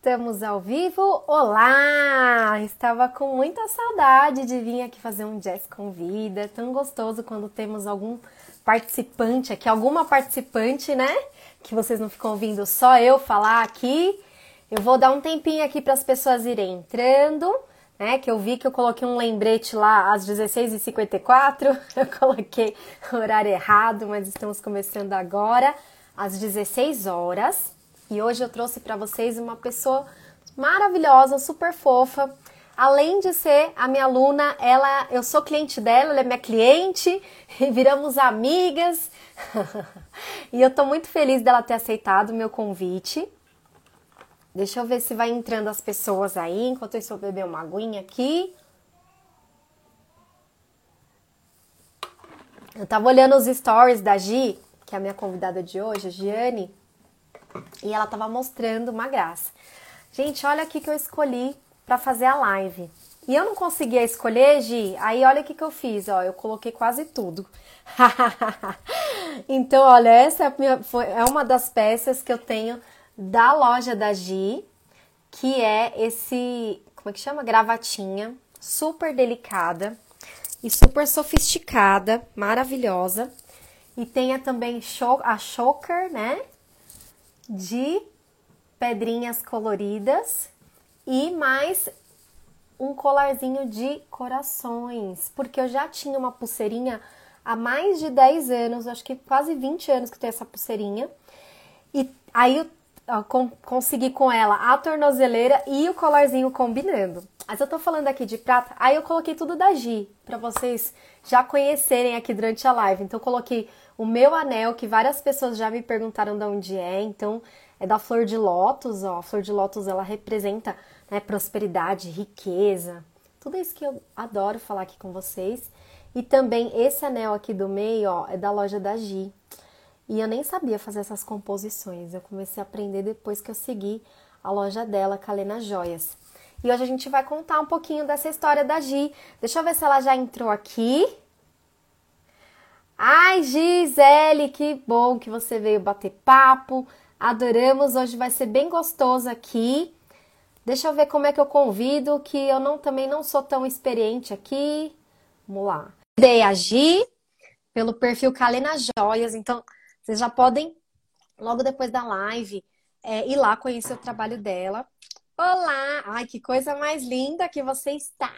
Estamos ao vivo. Olá! Estava com muita saudade de vir aqui fazer um Jazz Convida. É tão gostoso quando temos algum participante aqui, alguma participante, né? Que vocês não ficam ouvindo só eu falar aqui. Eu vou dar um tempinho aqui para as pessoas irem entrando, né? Que eu vi que eu coloquei um lembrete lá às 16h54. Eu coloquei o horário errado, mas estamos começando agora às 16 horas. E hoje eu trouxe para vocês uma pessoa maravilhosa, super fofa. Além de ser a minha aluna, ela, eu sou cliente dela, ela é minha cliente, e viramos amigas. e eu tô muito feliz dela ter aceitado o meu convite. Deixa eu ver se vai entrando as pessoas aí, enquanto eu beber uma aguinha aqui. Eu tava olhando os stories da Gi, que é a minha convidada de hoje, a Giane, e ela tava mostrando uma graça. Gente, olha aqui que eu escolhi para fazer a live. E eu não conseguia escolher, Gi. Aí olha o que, que eu fiz, ó. Eu coloquei quase tudo. então, olha, essa é, minha, foi, é uma das peças que eu tenho da loja da Gi, que é esse, como é que chama? Gravatinha, super delicada e super sofisticada, maravilhosa. E tem também a choker, né? De pedrinhas coloridas e mais um colarzinho de corações, porque eu já tinha uma pulseirinha há mais de 10 anos, acho que quase 20 anos que tenho essa pulseirinha. E aí eu consegui com ela a tornozeleira e o colarzinho combinando. Mas eu tô falando aqui de prata, aí eu coloquei tudo da Gi, para vocês já conhecerem aqui durante a live. Então coloquei o meu anel, que várias pessoas já me perguntaram de onde é, então é da flor de lótus, ó. A flor de lótus ela representa né, prosperidade, riqueza, tudo isso que eu adoro falar aqui com vocês. E também esse anel aqui do meio, ó, é da loja da Gi. E eu nem sabia fazer essas composições. Eu comecei a aprender depois que eu segui a loja dela, Kalena Joias. E hoje a gente vai contar um pouquinho dessa história da Gi. Deixa eu ver se ela já entrou aqui. Ai, Gisele, que bom que você veio bater papo. Adoramos, hoje vai ser bem gostoso aqui. Deixa eu ver como é que eu convido, que eu não também não sou tão experiente aqui. Vamos lá. Dei agir pelo perfil Kalena Joias, então vocês já podem, logo depois da live, é, ir lá conhecer o trabalho dela. Olá! Ai, que coisa mais linda que você está!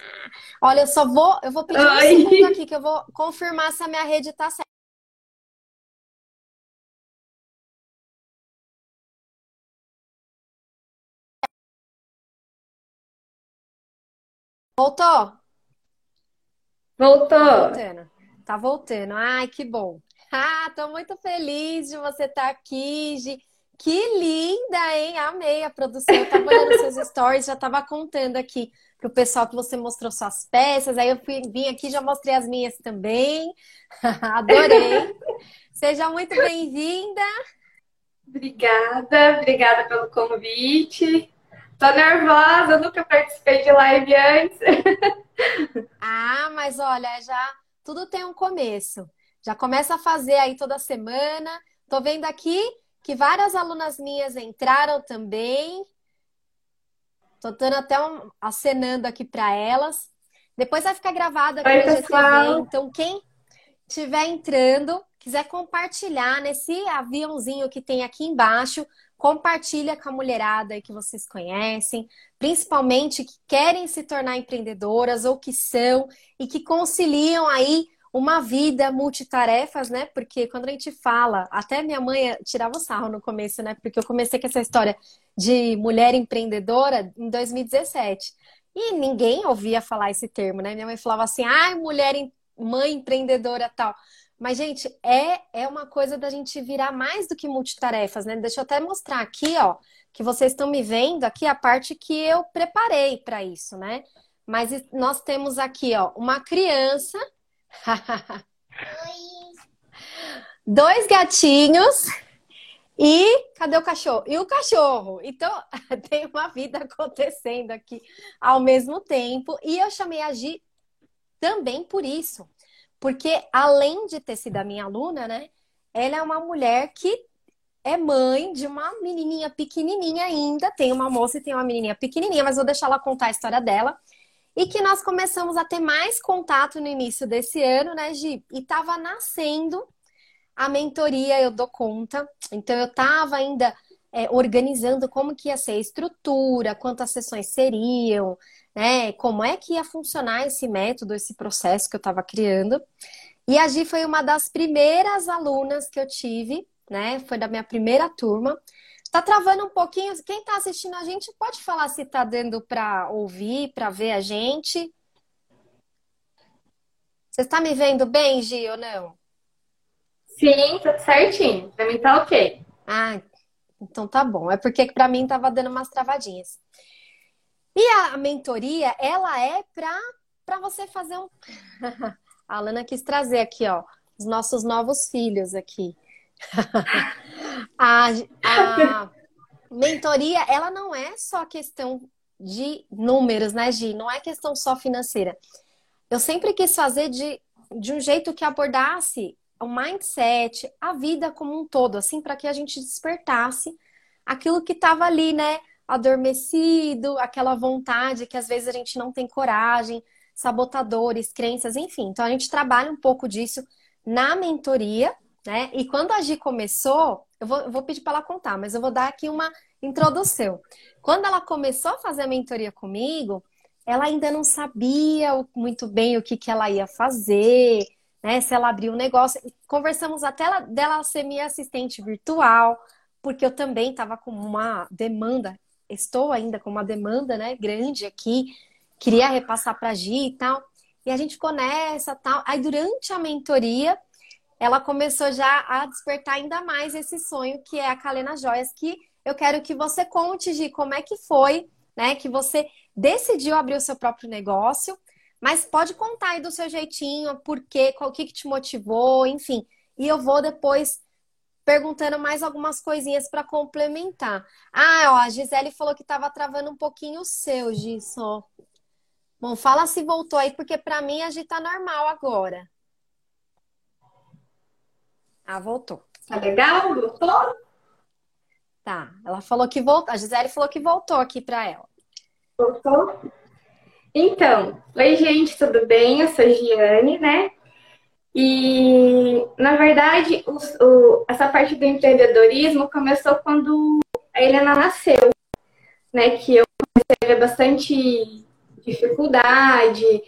Olha, eu só vou, eu vou pedir um segundo aqui que eu vou confirmar se a minha rede está certa. Voltou? Voltou. Tá voltando. Tá voltando. Ai, que bom. Ah, tô muito feliz de você estar tá aqui, Gi. Que linda, hein? Amei a produção. Eu tava olhando seus stories, já tava contando aqui pro pessoal que você mostrou suas peças. Aí eu fui, vim aqui já mostrei as minhas também. Adorei. Seja muito bem-vinda. Obrigada, obrigada pelo convite. Tô nervosa, nunca participei de live antes. ah, mas olha, já tudo tem um começo. Já começa a fazer aí toda semana. Tô vendo aqui que várias alunas minhas entraram também. Tô dando até um acenando aqui para elas. Depois vai ficar gravado aqui Oi, no pessoal. Então, quem estiver entrando, quiser compartilhar nesse aviãozinho que tem aqui embaixo, compartilha com a mulherada que vocês conhecem, principalmente que querem se tornar empreendedoras ou que são e que conciliam aí uma vida multitarefas, né? Porque quando a gente fala, até minha mãe tirava o sarro no começo, né? Porque eu comecei com essa história de mulher empreendedora em 2017. E ninguém ouvia falar esse termo, né? Minha mãe falava assim: "Ai, mulher mãe empreendedora tal". Mas gente, é é uma coisa da gente virar mais do que multitarefas, né? Deixa eu até mostrar aqui, ó, que vocês estão me vendo aqui a parte que eu preparei para isso, né? Mas nós temos aqui, ó, uma criança Dois gatinhos e cadê o cachorro? E o cachorro. Então, tem uma vida acontecendo aqui ao mesmo tempo. E eu chamei a Gi também por isso. Porque além de ter sido a minha aluna, né? Ela é uma mulher que é mãe de uma menininha pequenininha ainda. Tem uma moça e tem uma menininha pequenininha, mas vou deixar ela contar a história dela. E que nós começamos a ter mais contato no início desse ano, né, Gi? E tava nascendo a mentoria, eu dou conta. Então eu tava ainda é, organizando como que ia ser a estrutura, quantas sessões seriam, né? Como é que ia funcionar esse método, esse processo que eu estava criando. E a Gi foi uma das primeiras alunas que eu tive, né? Foi da minha primeira turma. Tá travando um pouquinho. Quem tá assistindo a gente pode falar se tá dando para ouvir, para ver a gente. Você está me vendo bem, Gi, ou não? Sim, tudo certinho. Pra mim tá ok. Ah, então tá bom. É porque para mim tava dando umas travadinhas. E a mentoria, ela é pra, pra você fazer um. a Alana quis trazer aqui, ó, os nossos novos filhos aqui. a, a mentoria, ela não é só questão de números, né, Gi? Não é questão só financeira. Eu sempre quis fazer de, de um jeito que abordasse o mindset, a vida como um todo, assim, para que a gente despertasse aquilo que estava ali, né? Adormecido, aquela vontade que às vezes a gente não tem coragem, sabotadores, crenças, enfim. Então a gente trabalha um pouco disso na mentoria, né? E quando a Gi começou, eu vou, vou pedir para ela contar, mas eu vou dar aqui uma introdução. Quando ela começou a fazer a mentoria comigo, ela ainda não sabia muito bem o que, que ela ia fazer, né? Se ela abriu um negócio. Conversamos até ela, dela ser minha assistente virtual, porque eu também estava com uma demanda, estou ainda com uma demanda, né, grande aqui, queria repassar para a Gi e tal. E a gente ficou nessa tal. Aí durante a mentoria, ela começou já a despertar ainda mais esse sonho que é a Calena Joias, que eu quero que você conte, Gi, como é que foi, né, que você decidiu abrir o seu próprio negócio mas pode contar aí do seu jeitinho, por quê, qual que, que te motivou, enfim. E eu vou depois perguntando mais algumas coisinhas para complementar. Ah, ó, a Gisele falou que estava travando um pouquinho o seu, Gisso. Bom, fala se voltou aí, porque para mim a gente tá normal agora. Ah, voltou. Tá legal? Voltou? Tá. Ela falou que voltou. A Gisele falou que voltou aqui para ela. Voltou? Então, oi gente, tudo bem? Eu sou Giane, né? E, na verdade, o, o, essa parte do empreendedorismo começou quando a Helena nasceu, né? Que eu comecei a ver bastante dificuldade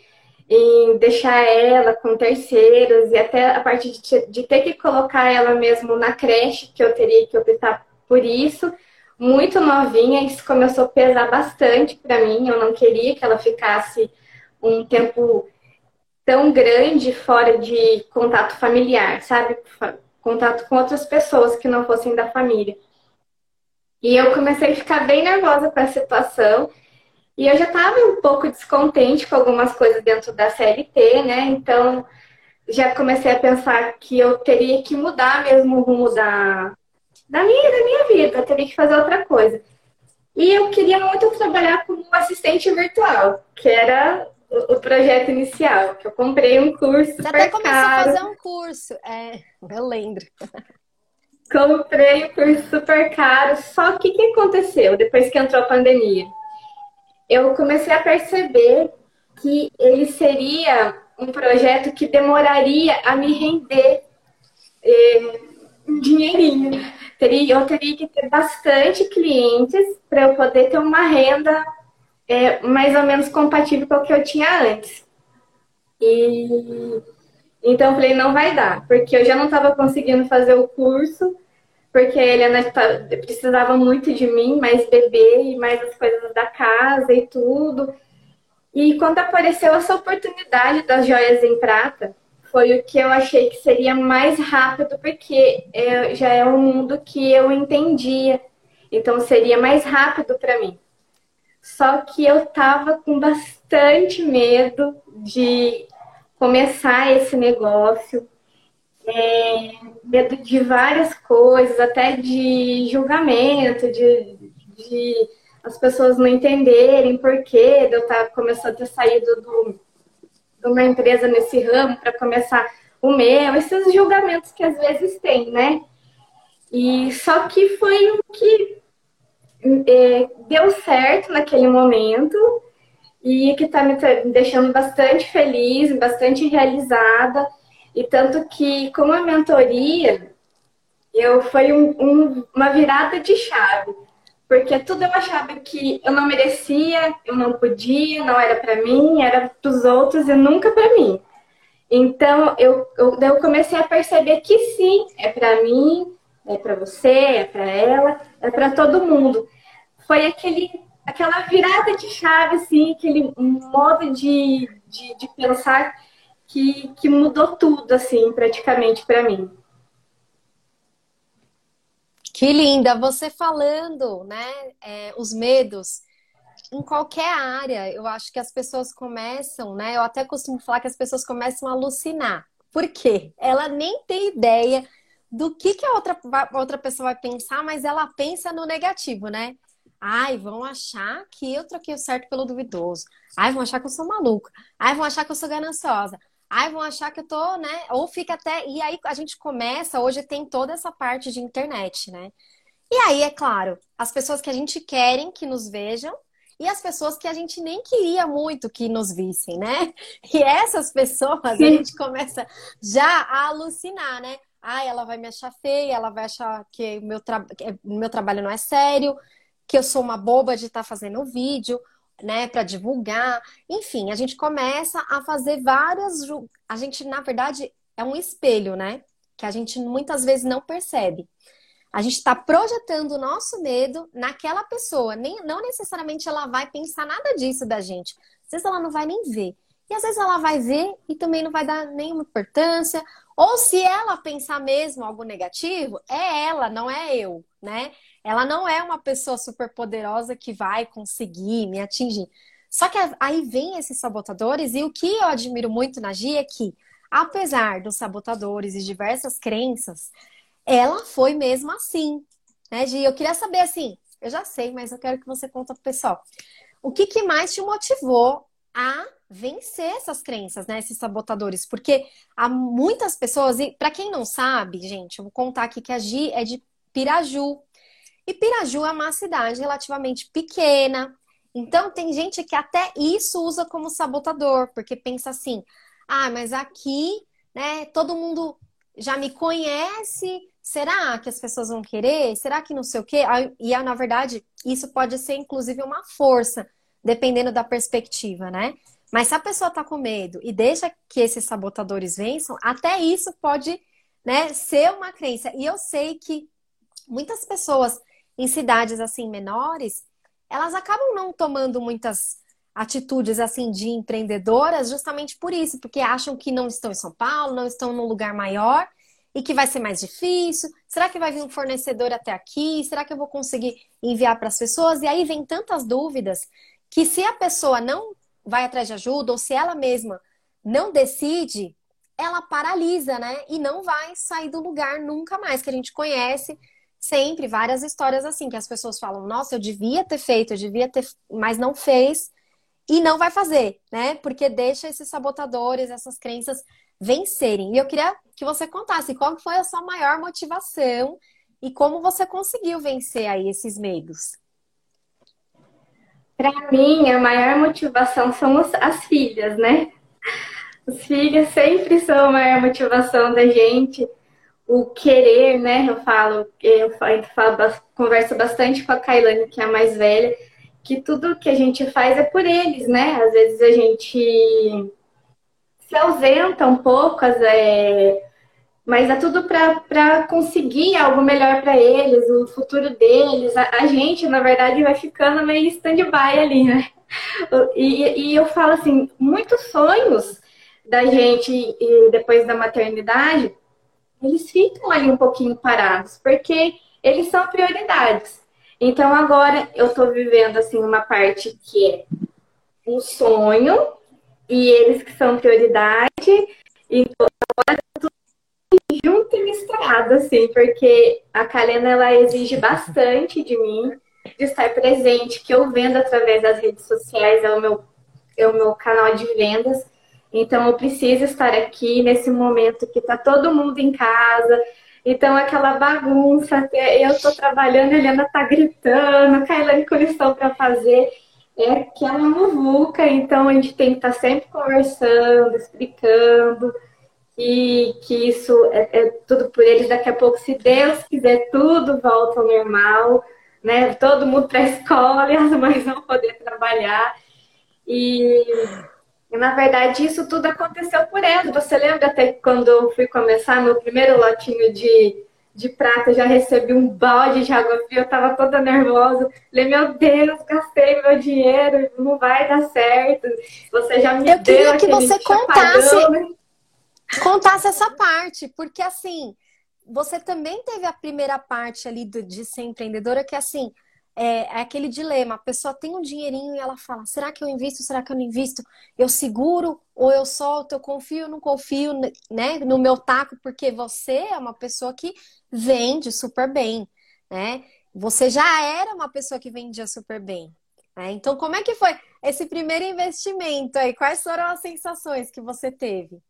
em deixar ela com terceiros e até a parte de, de ter que colocar ela mesmo na creche, que eu teria que optar por isso muito novinha, isso começou a pesar bastante para mim. Eu não queria que ela ficasse um tempo tão grande fora de contato familiar, sabe? Contato com outras pessoas que não fossem da família. E eu comecei a ficar bem nervosa com a situação. E eu já estava um pouco descontente com algumas coisas dentro da CLT, né? Então já comecei a pensar que eu teria que mudar mesmo o rumo da, da minha, da minha vida, eu teria que fazer outra coisa. E eu queria muito trabalhar como assistente virtual, que era o, projeto inicial, que eu comprei um curso Você até começou caro. a fazer um curso, é, eu lembro. Comprei um curso super caro, só que o que aconteceu depois que entrou a pandemia? Eu comecei a perceber que ele seria um projeto que demoraria a me render eh, um dinheirinho eu teria que ter bastante clientes para eu poder ter uma renda é, mais ou menos compatível com o que eu tinha antes. E então eu falei, não vai dar, porque eu já não estava conseguindo fazer o curso, porque a Helena precisava muito de mim, mais bebê e mais as coisas da casa e tudo. E quando apareceu essa oportunidade das joias em prata, foi o que eu achei que seria mais rápido, porque é, já é um mundo que eu entendia. Então seria mais rápido para mim. Só que eu tava com bastante medo de começar esse negócio, é, medo de várias coisas, até de julgamento, de, de as pessoas não entenderem por que eu estar começando a ter saído do uma empresa nesse ramo para começar o meu, esses julgamentos que às vezes tem, né? E só que foi o que é, deu certo naquele momento e que está me deixando bastante feliz, bastante realizada. E tanto que, como a mentoria, eu foi um, um, uma virada de chave. Porque tudo eu achava que eu não merecia, eu não podia, não era para mim, era para os outros e nunca para mim. Então eu, eu, eu comecei a perceber que sim, é para mim, é para você, é para ela, é para todo mundo. Foi aquele, aquela virada de chave, assim, aquele modo de, de, de pensar que, que mudou tudo, assim, praticamente para mim. Que linda! Você falando, né? É, os medos em qualquer área, eu acho que as pessoas começam, né? Eu até costumo falar que as pessoas começam a alucinar. Por quê? Ela nem tem ideia do que, que a outra, a outra pessoa vai pensar, mas ela pensa no negativo, né? Ai, vão achar que eu troquei o certo pelo duvidoso. Ai, vão achar que eu sou maluca. Ai, vão achar que eu sou gananciosa. Ai, vão achar que eu tô, né? Ou fica até. E aí a gente começa, hoje tem toda essa parte de internet, né? E aí, é claro, as pessoas que a gente querem que nos vejam e as pessoas que a gente nem queria muito que nos vissem, né? E essas pessoas a gente começa já a alucinar, né? Ah, ela vai me achar feia, ela vai achar que o meu, tra... meu trabalho não é sério, que eu sou uma boba de estar tá fazendo vídeo, né, para divulgar. Enfim, a gente começa a fazer várias. A gente, na verdade, é um espelho, né? Que a gente muitas vezes não percebe. A gente está projetando o nosso medo naquela pessoa. Nem, não necessariamente ela vai pensar nada disso da gente. Às vezes ela não vai nem ver. E às vezes ela vai ver e também não vai dar nenhuma importância. Ou se ela pensar mesmo algo negativo, é ela, não é eu, né? Ela não é uma pessoa super poderosa que vai conseguir me atingir. Só que aí vem esses sabotadores, e o que eu admiro muito na Gia é que, apesar dos sabotadores e diversas crenças, ela foi mesmo assim. Né, Gia? Eu queria saber assim, eu já sei, mas eu quero que você conte pro pessoal. O que, que mais te motivou a vencer essas crenças, né? Esses sabotadores. Porque há muitas pessoas, e para quem não sabe, gente, eu vou contar aqui que a Gi é de Piraju. E Piraju é uma cidade relativamente pequena. Então, tem gente que até isso usa como sabotador, porque pensa assim: ah, mas aqui, né, todo mundo já me conhece. Será que as pessoas vão querer? Será que não sei o quê? E, na verdade, isso pode ser inclusive uma força, dependendo da perspectiva, né? Mas se a pessoa tá com medo e deixa que esses sabotadores vençam, até isso pode, né, ser uma crença. E eu sei que muitas pessoas em cidades assim menores, elas acabam não tomando muitas atitudes assim de empreendedoras justamente por isso, porque acham que não estão em São Paulo, não estão num lugar maior e que vai ser mais difícil. Será que vai vir um fornecedor até aqui? Será que eu vou conseguir enviar para as pessoas? E aí vem tantas dúvidas que se a pessoa não vai atrás de ajuda ou se ela mesma não decide, ela paralisa, né? E não vai sair do lugar nunca mais que a gente conhece sempre várias histórias assim, que as pessoas falam, nossa, eu devia ter feito, eu devia ter, mas não fez e não vai fazer, né? Porque deixa esses sabotadores, essas crenças vencerem. E eu queria que você contasse qual foi a sua maior motivação e como você conseguiu vencer aí esses medos. Para mim, a maior motivação são as filhas, né? Os filhos sempre são a maior motivação da gente o querer, né? Eu falo, eu falo, converso bastante com a Kailane, que é a mais velha, que tudo que a gente faz é por eles, né? Às vezes a gente se ausenta um pouco, é, mas é tudo para conseguir algo melhor para eles, o futuro deles. A, a, gente, na verdade, vai ficando meio stand-by ali, né? E, e eu falo assim, muitos sonhos da gente depois da maternidade eles ficam ali um pouquinho parados, porque eles são prioridades. Então agora eu estou vivendo assim uma parte que é um sonho e eles que são prioridade. Então agora tudo junto e misturado assim, porque a Kalena ela exige bastante de mim, de estar presente, que eu vendo através das redes sociais, é o meu é o meu canal de vendas. Então, eu preciso estar aqui nesse momento que está todo mundo em casa, Então, aquela bagunça, eu tô trabalhando, a Helena tá gritando, a Kailane com lição para fazer, é aquela muvuca, então a gente tem que estar tá sempre conversando, explicando, que, que isso é, é, tudo por eles. Daqui a pouco, se Deus quiser, tudo volta ao normal, né? Todo mundo para a escola e as mães vão poder trabalhar. E, e, na verdade, isso tudo aconteceu por elas. Você lembra até quando eu fui começar, meu primeiro lotinho de, de prata, já recebi um balde de água fria, eu estava toda nervosa. Falei, meu Deus, gastei meu dinheiro, não vai dar certo. Você já me eu deu queria que você contasse. Chapadão, né? contasse essa parte, porque assim, você também teve a primeira parte ali do, de ser empreendedora, que assim, é, é, aquele dilema, a pessoa tem um dinheirinho e ela fala, será que eu invisto, será que eu não invisto? Eu seguro ou eu solto, eu confio ou não confio né, no meu taco, porque você é uma pessoa que vende super bem, né? Você já era uma pessoa que vendia super bem. Né? Então, como é que foi esse primeiro investimento aí? Quais foram as sensações que você teve?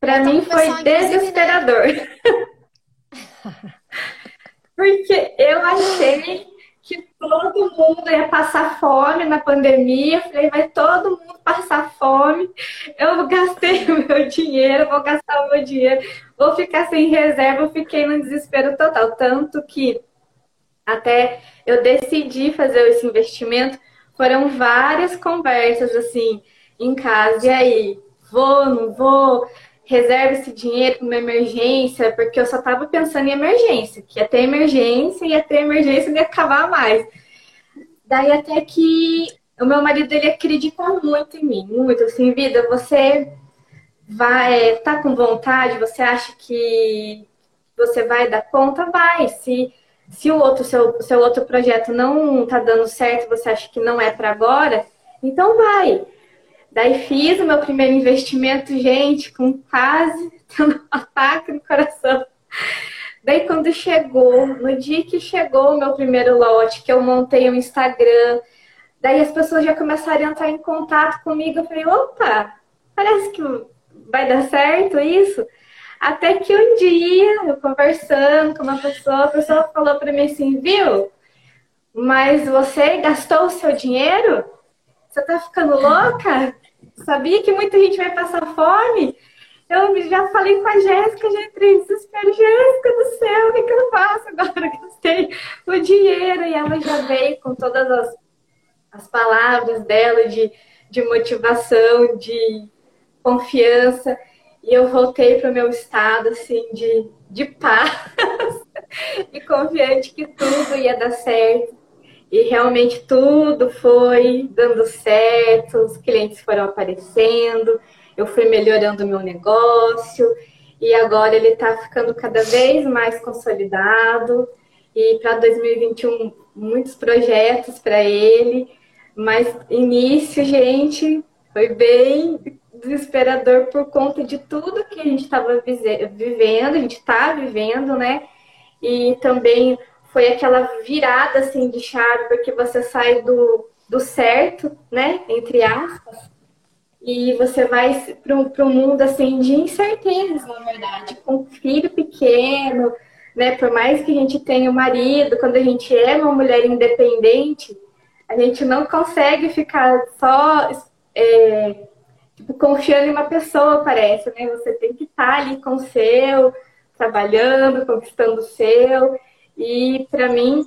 Para mim foi né? Porque eu achei que todo mundo ia passar fome na pandemia. Eu falei, vai todo mundo passar fome. Eu gastei o meu dinheiro, vou gastar o meu dinheiro, vou ficar sem reserva. Eu fiquei no desespero total. Tanto que até eu decidi fazer esse investimento, foram várias conversas assim em casa. E aí, vou, não vou? Reserva esse dinheiro para uma emergência, porque eu só estava pensando em emergência, que ia ter emergência, ia ter emergência e ia acabar mais. Daí até que o meu marido ele acredita muito em mim, muito assim, vida, você vai tá com vontade, você acha que você vai dar conta, vai. Se se o outro seu, seu outro projeto não tá dando certo, você acha que não é para agora, então vai. Daí fiz o meu primeiro investimento, gente, com quase tendo um ataque no coração. Daí quando chegou, no dia que chegou o meu primeiro lote, que eu montei o um Instagram, daí as pessoas já começaram a entrar em contato comigo. Eu falei, opa, parece que vai dar certo isso. Até que um dia, eu conversando com uma pessoa, a pessoa falou para mim assim, viu? Mas você gastou o seu dinheiro? Você tá ficando louca? Sabia que muita gente vai passar fome? Eu já falei com a Jéssica, já entrei em desespero. Jéssica do céu, o que, que eu faço agora? Gastei o dinheiro. E ela já veio com todas as, as palavras dela de, de motivação, de confiança. E eu voltei para o meu estado, assim, de, de paz e confiante que tudo ia dar certo. E realmente tudo foi dando certo, os clientes foram aparecendo, eu fui melhorando o meu negócio e agora ele está ficando cada vez mais consolidado. E para 2021, muitos projetos para ele, mas início, gente, foi bem desesperador por conta de tudo que a gente estava vivendo, a gente está vivendo, né? E também foi aquela virada assim de chave, porque você sai do, do certo, né? Entre aspas, e você vai para um mundo assim de incertezas, na verdade, com um filho pequeno, né? Por mais que a gente tenha um marido, quando a gente é uma mulher independente, a gente não consegue ficar só é, tipo, confiando em uma pessoa, parece, né? Você tem que estar ali com o seu, trabalhando, conquistando o seu. E para mim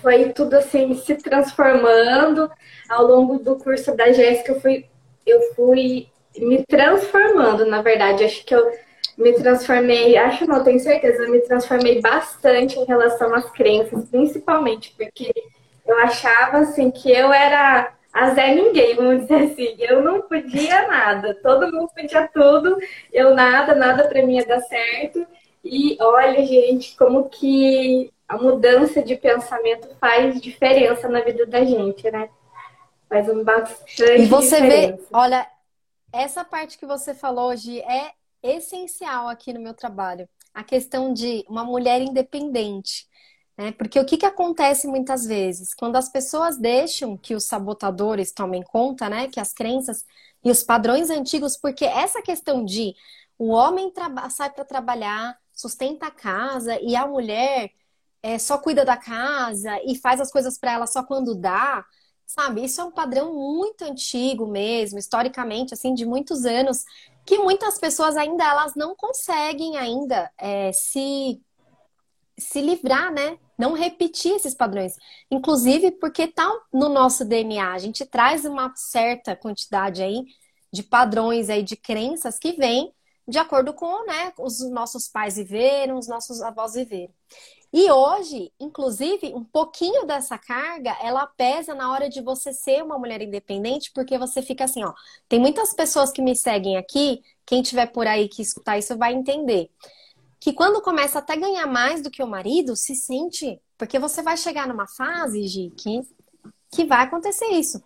foi tudo assim se transformando ao longo do curso da Jéssica. Eu fui, eu fui me transformando, na verdade. Acho que eu me transformei, acho não, tenho certeza, eu me transformei bastante em relação às crenças, principalmente porque eu achava assim que eu era a Zé Ninguém, vamos dizer assim. Eu não podia nada, todo mundo podia tudo, eu nada, nada para mim ia dar certo. E olha, gente, como que a mudança de pensamento faz diferença na vida da gente, né? Faz um bastante E você diferença. vê, olha, essa parte que você falou hoje é essencial aqui no meu trabalho. A questão de uma mulher independente. Né? Porque o que, que acontece muitas vezes? Quando as pessoas deixam que os sabotadores tomem conta, né? Que as crenças e os padrões antigos, porque essa questão de o homem sai para trabalhar, sustenta a casa e a mulher é, só cuida da casa e faz as coisas para ela só quando dá, sabe? Isso é um padrão muito antigo mesmo, historicamente, assim, de muitos anos, que muitas pessoas ainda elas não conseguem ainda é, se se livrar, né? Não repetir esses padrões. Inclusive porque tá no nosso DNA, a gente traz uma certa quantidade aí de padrões aí de crenças que vêm de acordo com, né, os nossos pais viveram, os nossos avós viveram. E hoje, inclusive, um pouquinho dessa carga, ela pesa na hora de você ser uma mulher independente, porque você fica assim, ó. Tem muitas pessoas que me seguem aqui, quem tiver por aí que escutar isso vai entender. Que quando começa até ganhar mais do que o marido, se sente. Porque você vai chegar numa fase, Gi, que, que vai acontecer isso.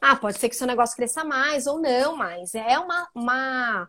Ah, pode ser que seu negócio cresça mais ou não, mas é uma, uma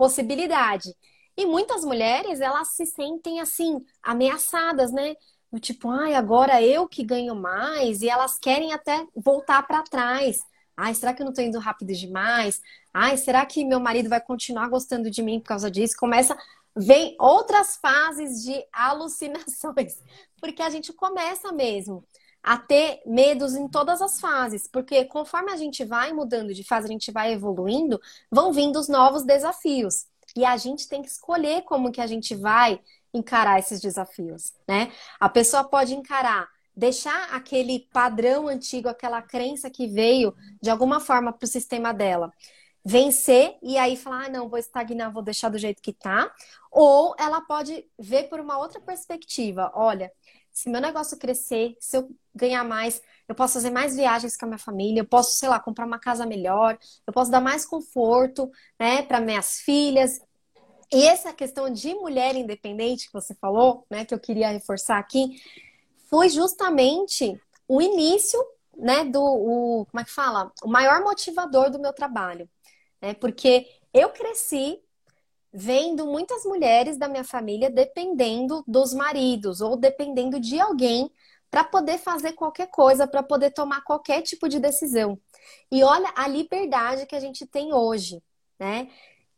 possibilidade. E muitas mulheres, elas se sentem assim, ameaçadas, né? Do tipo, ai, agora eu que ganho mais, e elas querem até voltar para trás. Ai, será que eu não tô indo rápido demais? Ai, será que meu marido vai continuar gostando de mim por causa disso? Começa, vem outras fases de alucinações, porque a gente começa mesmo a ter medos em todas as fases, porque conforme a gente vai mudando de fase, a gente vai evoluindo, vão vindo os novos desafios. E a gente tem que escolher como que a gente vai encarar esses desafios, né? A pessoa pode encarar, deixar aquele padrão antigo, aquela crença que veio de alguma forma para o sistema dela, vencer e aí falar, ah, não, vou estagnar, vou deixar do jeito que tá. Ou ela pode ver por uma outra perspectiva, olha, se meu negócio crescer, se eu ganhar mais, eu posso fazer mais viagens com a minha família, eu posso, sei lá, comprar uma casa melhor, eu posso dar mais conforto, né, para minhas filhas. E essa questão de mulher independente que você falou, né, que eu queria reforçar aqui, foi justamente o início, né, do, o, como é que fala? O maior motivador do meu trabalho, né? Porque eu cresci vendo muitas mulheres da minha família dependendo dos maridos ou dependendo de alguém para poder fazer qualquer coisa, para poder tomar qualquer tipo de decisão. E olha a liberdade que a gente tem hoje, né?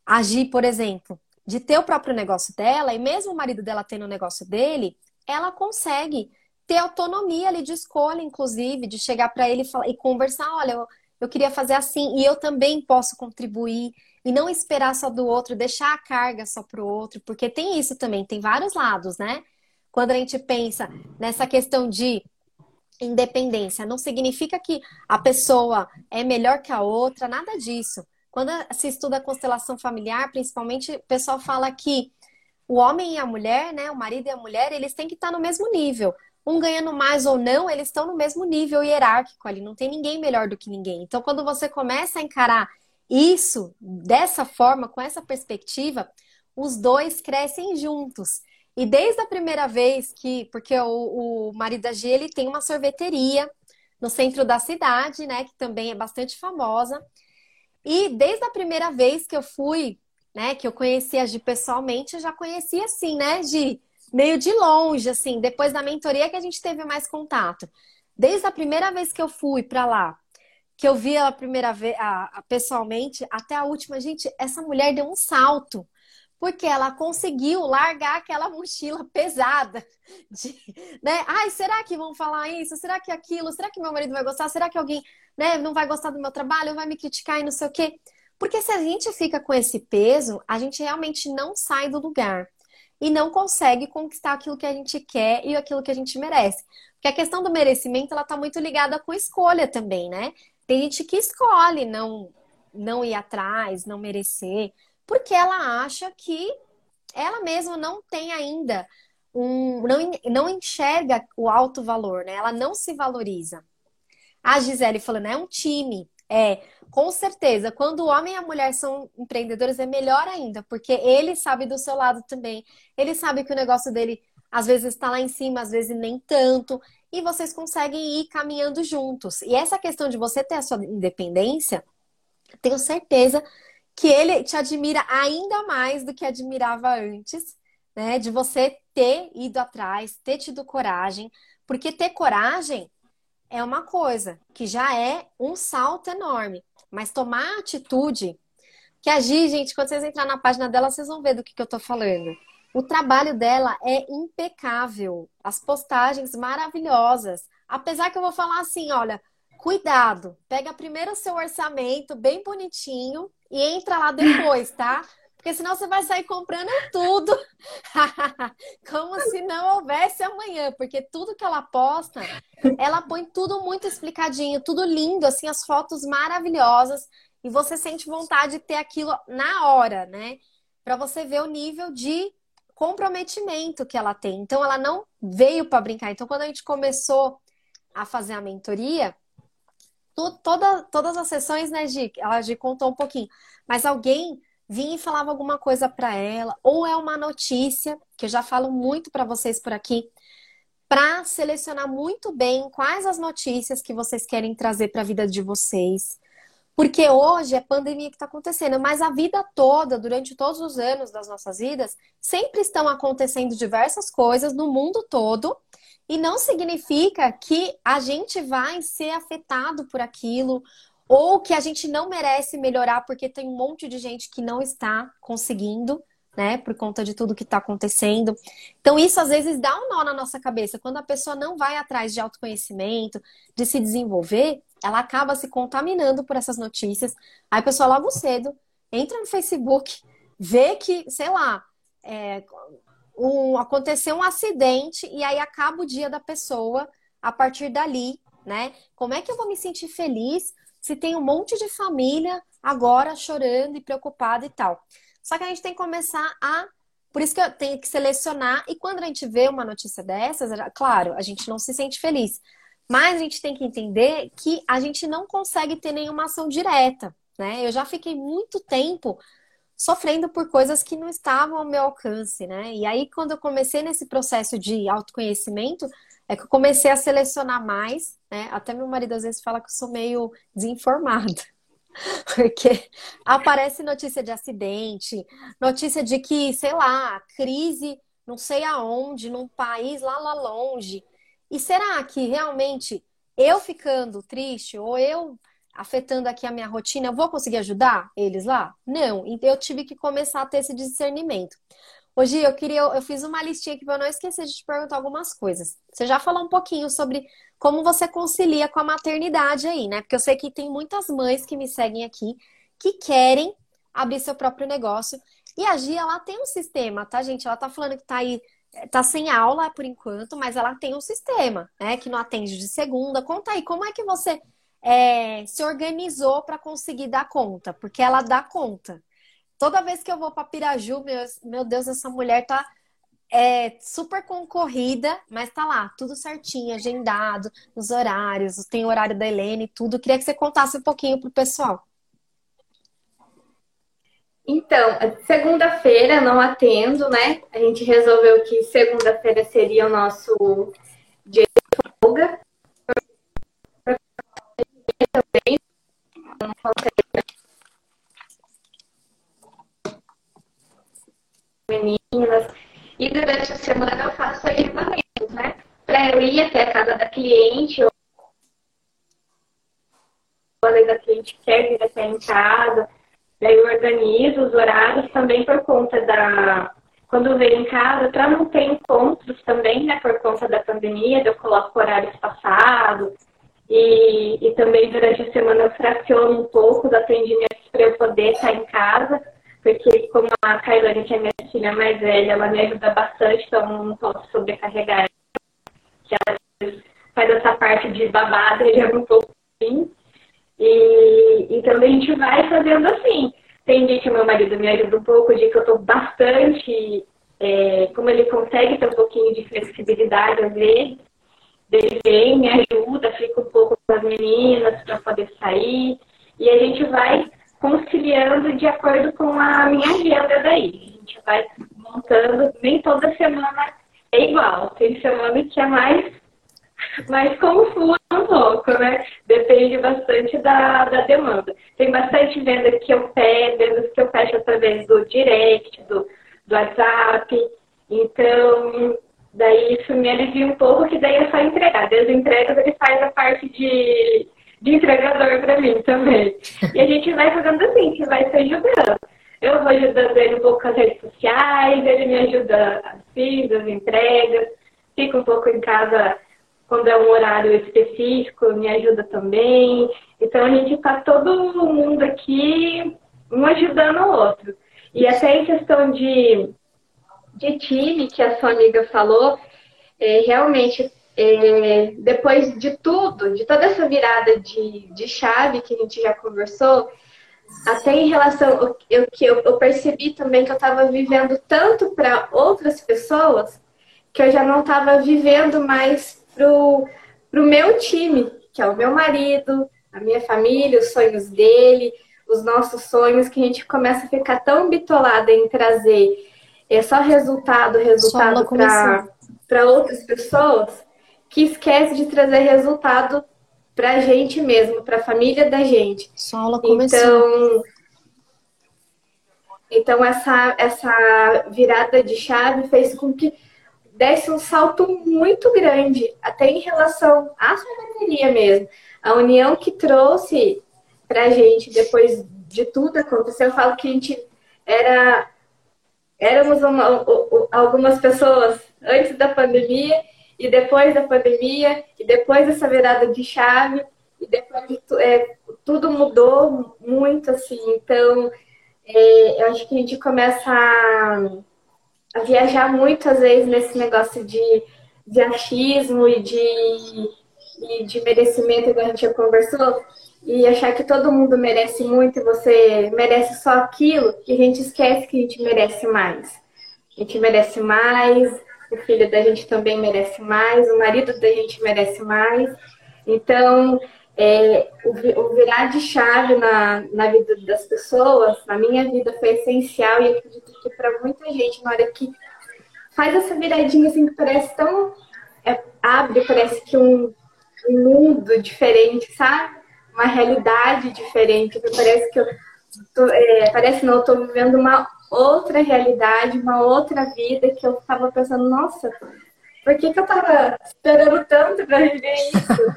Agir, por exemplo, de ter o próprio negócio dela, e mesmo o marido dela tendo o negócio dele, ela consegue ter autonomia ali de escolha, inclusive, de chegar para ele e, falar, e conversar, olha, eu, eu queria fazer assim, e eu também posso contribuir, e não esperar só do outro, deixar a carga só pro outro, porque tem isso também, tem vários lados, né? Quando a gente pensa nessa questão de independência, não significa que a pessoa é melhor que a outra, nada disso. Quando se estuda a constelação familiar, principalmente, o pessoal fala que o homem e a mulher, né, o marido e a mulher, eles têm que estar no mesmo nível. Um ganhando mais ou não, eles estão no mesmo nível hierárquico ali, não tem ninguém melhor do que ninguém. Então, quando você começa a encarar isso dessa forma, com essa perspectiva, os dois crescem juntos. E desde a primeira vez que, porque o, o marido da G, ele tem uma sorveteria no centro da cidade, né, que também é bastante famosa. E desde a primeira vez que eu fui, né, que eu conheci a Gi pessoalmente, eu já conhecia assim, né, Gi, meio de longe, assim, depois da mentoria que a gente teve mais contato. Desde a primeira vez que eu fui para lá, que eu vi ela a primeira vez, a, a, pessoalmente, até a última, gente, essa mulher deu um salto porque ela conseguiu largar aquela mochila pesada de, né? Ai, será que vão falar isso? Será que aquilo? Será que meu marido vai gostar? Será que alguém, né, não vai gostar do meu trabalho, vai me criticar e não sei o quê? Porque se a gente fica com esse peso, a gente realmente não sai do lugar e não consegue conquistar aquilo que a gente quer e aquilo que a gente merece. Porque a questão do merecimento, ela tá muito ligada com escolha também, né? Tem gente que escolhe não não ir atrás, não merecer porque ela acha que ela mesma não tem ainda um. não, não enxerga o alto valor, né? Ela não se valoriza. A Gisele falando, é um time. É, com certeza, quando o homem e a mulher são empreendedores, é melhor ainda, porque ele sabe do seu lado também. Ele sabe que o negócio dele às vezes está lá em cima, às vezes nem tanto, e vocês conseguem ir caminhando juntos. E essa questão de você ter a sua independência, tenho certeza que ele te admira ainda mais do que admirava antes, né? De você ter ido atrás, ter tido coragem, porque ter coragem é uma coisa que já é um salto enorme, mas tomar atitude, que agir, gente, quando vocês entrar na página dela, vocês vão ver do que, que eu tô falando. O trabalho dela é impecável, as postagens maravilhosas. Apesar que eu vou falar assim, olha, cuidado, pega primeiro o seu orçamento bem bonitinho e entra lá depois, tá? Porque senão você vai sair comprando tudo, como se não houvesse amanhã, porque tudo que ela posta, ela põe tudo muito explicadinho, tudo lindo, assim, as fotos maravilhosas, e você sente vontade de ter aquilo na hora, né? Para você ver o nível de comprometimento que ela tem. Então, ela não veio para brincar. Então, quando a gente começou a fazer a mentoria, toda, todas as sessões, né, Gi? Ela Gi contou um pouquinho, mas alguém vinha e falava alguma coisa para ela, ou é uma notícia, que eu já falo muito para vocês por aqui, para selecionar muito bem quais as notícias que vocês querem trazer para a vida de vocês. Porque hoje é pandemia que está acontecendo, mas a vida toda, durante todos os anos das nossas vidas, sempre estão acontecendo diversas coisas no mundo todo, e não significa que a gente vai ser afetado por aquilo ou que a gente não merece melhorar porque tem um monte de gente que não está conseguindo, né, por conta de tudo que está acontecendo. Então, isso às vezes dá um nó na nossa cabeça. Quando a pessoa não vai atrás de autoconhecimento, de se desenvolver, ela acaba se contaminando por essas notícias. Aí a pessoa logo cedo entra no Facebook, vê que, sei lá, é, um, aconteceu um acidente e aí acaba o dia da pessoa a partir dali, né? Como é que eu vou me sentir feliz se tem um monte de família agora chorando e preocupada e tal. Só que a gente tem que começar a. Por isso que eu tenho que selecionar. E quando a gente vê uma notícia dessas, claro, a gente não se sente feliz. Mas a gente tem que entender que a gente não consegue ter nenhuma ação direta. Né? Eu já fiquei muito tempo sofrendo por coisas que não estavam ao meu alcance, né? E aí, quando eu comecei nesse processo de autoconhecimento, é que eu comecei a selecionar mais, né? Até meu marido às vezes fala que eu sou meio desinformada. Porque aparece notícia de acidente, notícia de que, sei lá, crise não sei aonde, num país lá, lá longe. E será que realmente eu ficando triste ou eu afetando aqui a minha rotina, eu vou conseguir ajudar eles lá? Não. Então eu tive que começar a ter esse discernimento. Hoje eu queria, eu fiz uma listinha aqui para não esquecer de te perguntar algumas coisas. Você já falou um pouquinho sobre como você concilia com a maternidade aí, né? Porque eu sei que tem muitas mães que me seguem aqui que querem abrir seu próprio negócio. E a Gia, ela tem um sistema, tá, gente? Ela tá falando que tá aí, tá sem aula por enquanto, mas ela tem um sistema, né? Que não atende de segunda. Conta aí, como é que você é, se organizou para conseguir dar conta? Porque ela dá conta. Toda vez que eu vou para Piraju, meu, meu Deus, essa mulher tá é, super concorrida, mas tá lá, tudo certinho, agendado, nos horários, tem o horário da Helene, tudo. Queria que você contasse um pouquinho pro pessoal. Então, segunda-feira não atendo, né? A gente resolveu que segunda-feira seria o nosso dia de folga. Também não meninas. E durante a semana eu faço agendamentos, né? Para eu ir até a casa da cliente, ou a da cliente quer vir até em casa. Daí eu organizo os horários também por conta da. Quando eu venho em casa, para não ter encontros também, né? Por conta da pandemia, eu coloco horários passados. E, e também durante a semana eu fraciono um pouco os atendimentos para eu poder estar em casa porque como a Kailane, que é minha filha mais velha, ela me ajuda bastante, então não posso sobrecarregar ela. Que ela faz essa parte de babada e é um pouco assim. E, e também a gente vai fazendo assim. Tem dia que meu marido me ajuda um pouco, dia que eu estou bastante, é, como ele consegue ter um pouquinho de flexibilidade às vezes, ele vem, me ajuda, fica um pouco com as meninas para poder sair. E a gente vai conciliando de acordo com a minha agenda daí. A gente vai montando, nem toda semana é igual. Tem semana que é mais, mais confuso um pouco, né? Depende bastante da, da demanda. Tem bastante venda que eu pego, vendas que eu fecho através do direct, do, do WhatsApp. Então, daí isso me alivia um pouco, que daí é só entregar. Desde entregas ele faz a parte de de entregador para mim também. E a gente vai fazendo assim, que vai se ajudando. Eu vou ajudando ele um pouco com as redes sociais, ele me ajuda as filhas, as entregas, fica um pouco em casa quando é um horário específico, me ajuda também. Então a gente está todo mundo aqui, um ajudando o outro. E até em questão de, de time, que a sua amiga falou, é, realmente, é, depois de tudo, de toda essa virada de, de chave que a gente já conversou, até em relação eu que eu, eu, percebi também que eu estava vivendo tanto para outras pessoas que eu já não estava vivendo mais pro pro meu time, que é o meu marido, a minha família, os sonhos dele, os nossos sonhos, que a gente começa a ficar tão bitolada em trazer é só resultado, resultado para outras pessoas, que esquece de trazer resultado para a gente mesmo, para a família da gente. Só aula começou. Então, então essa, essa virada de chave fez com que desse um salto muito grande, até em relação à sorveteria mesmo. A união que trouxe para a gente depois de tudo acontecer, eu falo que a gente era éramos uma, algumas pessoas antes da pandemia e depois da pandemia, e depois dessa virada de chave, e depois de, é, tudo mudou muito, assim. Então, é, eu acho que a gente começa a, a, viajar muito, às vezes, nesse negócio de, de achismo e de, e de merecimento, igual a gente já conversou, e achar que todo mundo merece muito e você merece só aquilo, e a gente esquece que a gente merece mais. A gente merece mais, o filho da gente também merece mais, o marido da gente merece mais. Então, é, o, o, virar de chave na, na vida das pessoas, na minha vida, foi essencial e acredito que para muita gente, na hora que faz essa viradinha assim que parece tão. É, abre, parece que um, um mundo diferente, sabe? Uma realidade diferente, parece que eu. Tô, é, parece não, eu tô vivendo uma outra realidade, uma outra vida que eu estava pensando, nossa, por que, que eu estava esperando tanto para viver isso,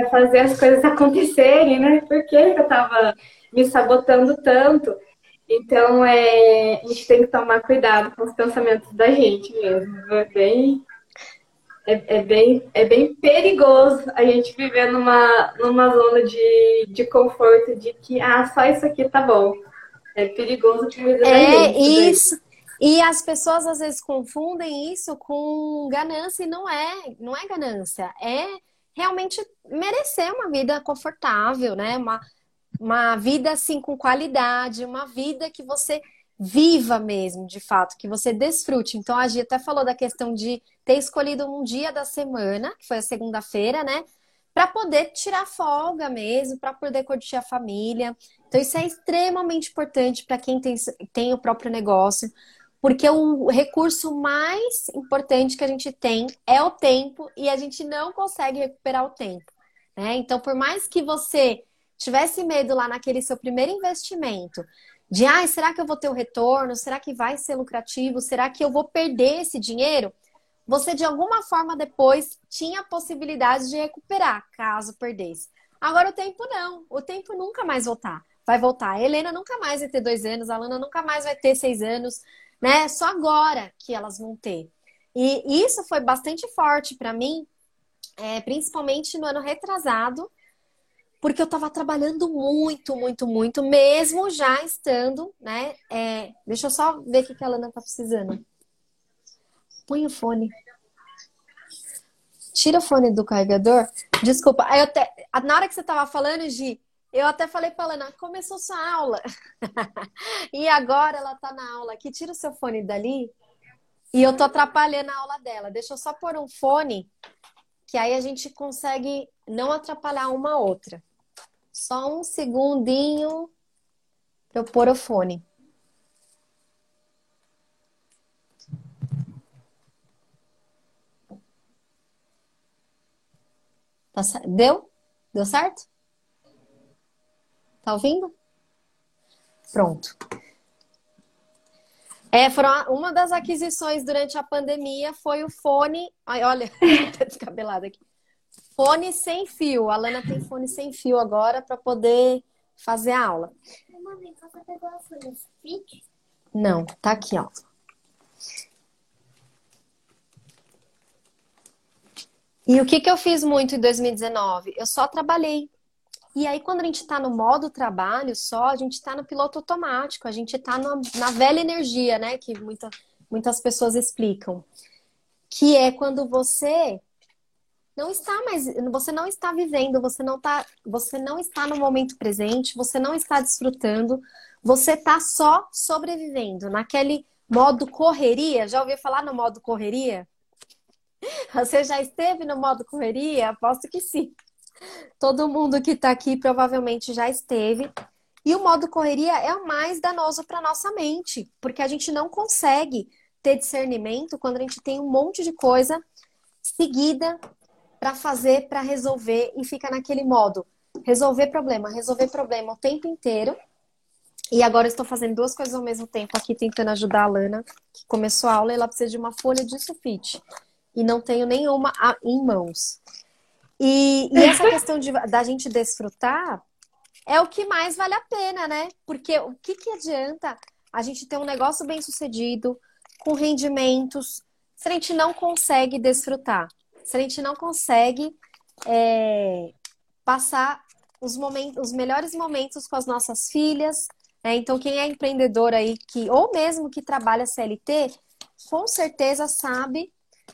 para fazer as coisas acontecerem, né? Por que, eu estava me sabotando tanto? Então, é, a gente tem que tomar cuidado com os pensamentos da gente mesmo. É bem, é, é, bem, é bem perigoso a gente viver numa, numa zona de, de conforto de que, ah, só isso aqui tá bom. É perigoso que É isso. E as pessoas às vezes confundem isso com ganância e não é, não é ganância, é realmente merecer uma vida confortável, né? Uma, uma vida assim com qualidade, uma vida que você viva mesmo, de fato, que você desfrute. Então a Gia até falou da questão de ter escolhido um dia da semana, que foi a segunda-feira, né? Para poder tirar folga mesmo, para poder curtir a família. Então, isso é extremamente importante para quem tem, tem o próprio negócio, porque o recurso mais importante que a gente tem é o tempo e a gente não consegue recuperar o tempo. Né? Então, por mais que você tivesse medo lá naquele seu primeiro investimento, de ah, será que eu vou ter o retorno? Será que vai ser lucrativo? Será que eu vou perder esse dinheiro? Você de alguma forma depois tinha a possibilidade de recuperar, caso perdesse. Agora o tempo não, o tempo nunca mais voltar vai voltar. A Helena nunca mais vai ter dois anos, a Lana nunca mais vai ter seis anos, né? Só agora que elas vão ter. E isso foi bastante forte para mim, é, principalmente no ano retrasado, porque eu estava trabalhando muito, muito, muito, mesmo já estando, né? É, deixa eu só ver o que a Lana tá precisando. Põe o fone. Tira o fone do carregador. Desculpa. Eu te... Na hora que você tava falando, Gi, eu até falei para ela, começou sua aula. e agora ela tá na aula aqui. Tira o seu fone dali. E eu tô atrapalhando a aula dela. Deixa eu só pôr um fone, que aí a gente consegue não atrapalhar uma outra. Só um segundinho para eu pôr o fone. Tá Deu? Deu certo? Tá ouvindo? Pronto. É, foram uma das aquisições durante a pandemia foi o fone. Ai, olha, tá descabelado aqui. Fone sem fio. A Lana tem fone sem fio agora para poder fazer a aula. Não, tá aqui, ó. E o que, que eu fiz muito em 2019? Eu só trabalhei. E aí, quando a gente está no modo trabalho só, a gente está no piloto automático, a gente está na velha energia, né? Que muita, muitas pessoas explicam. Que é quando você não está mais, você não está vivendo, você não tá, você não está no momento presente, você não está desfrutando, você está só sobrevivendo naquele modo correria. Já ouviu falar no modo correria? Você já esteve no modo correria? Aposto que sim. Todo mundo que está aqui provavelmente já esteve. E o modo correria é o mais danoso para nossa mente, porque a gente não consegue ter discernimento quando a gente tem um monte de coisa seguida para fazer, para resolver e fica naquele modo resolver problema, resolver problema o tempo inteiro. E agora estou fazendo duas coisas ao mesmo tempo aqui, tentando ajudar a Lana, que começou a aula e ela precisa de uma folha de sulfite e não tenho nenhuma em mãos. E, e essa questão de, da gente desfrutar é o que mais vale a pena, né? Porque o que, que adianta a gente ter um negócio bem sucedido, com rendimentos, se a gente não consegue desfrutar, se a gente não consegue é, passar os, momentos, os melhores momentos com as nossas filhas. Né? Então, quem é empreendedor aí, que, ou mesmo que trabalha CLT, com certeza sabe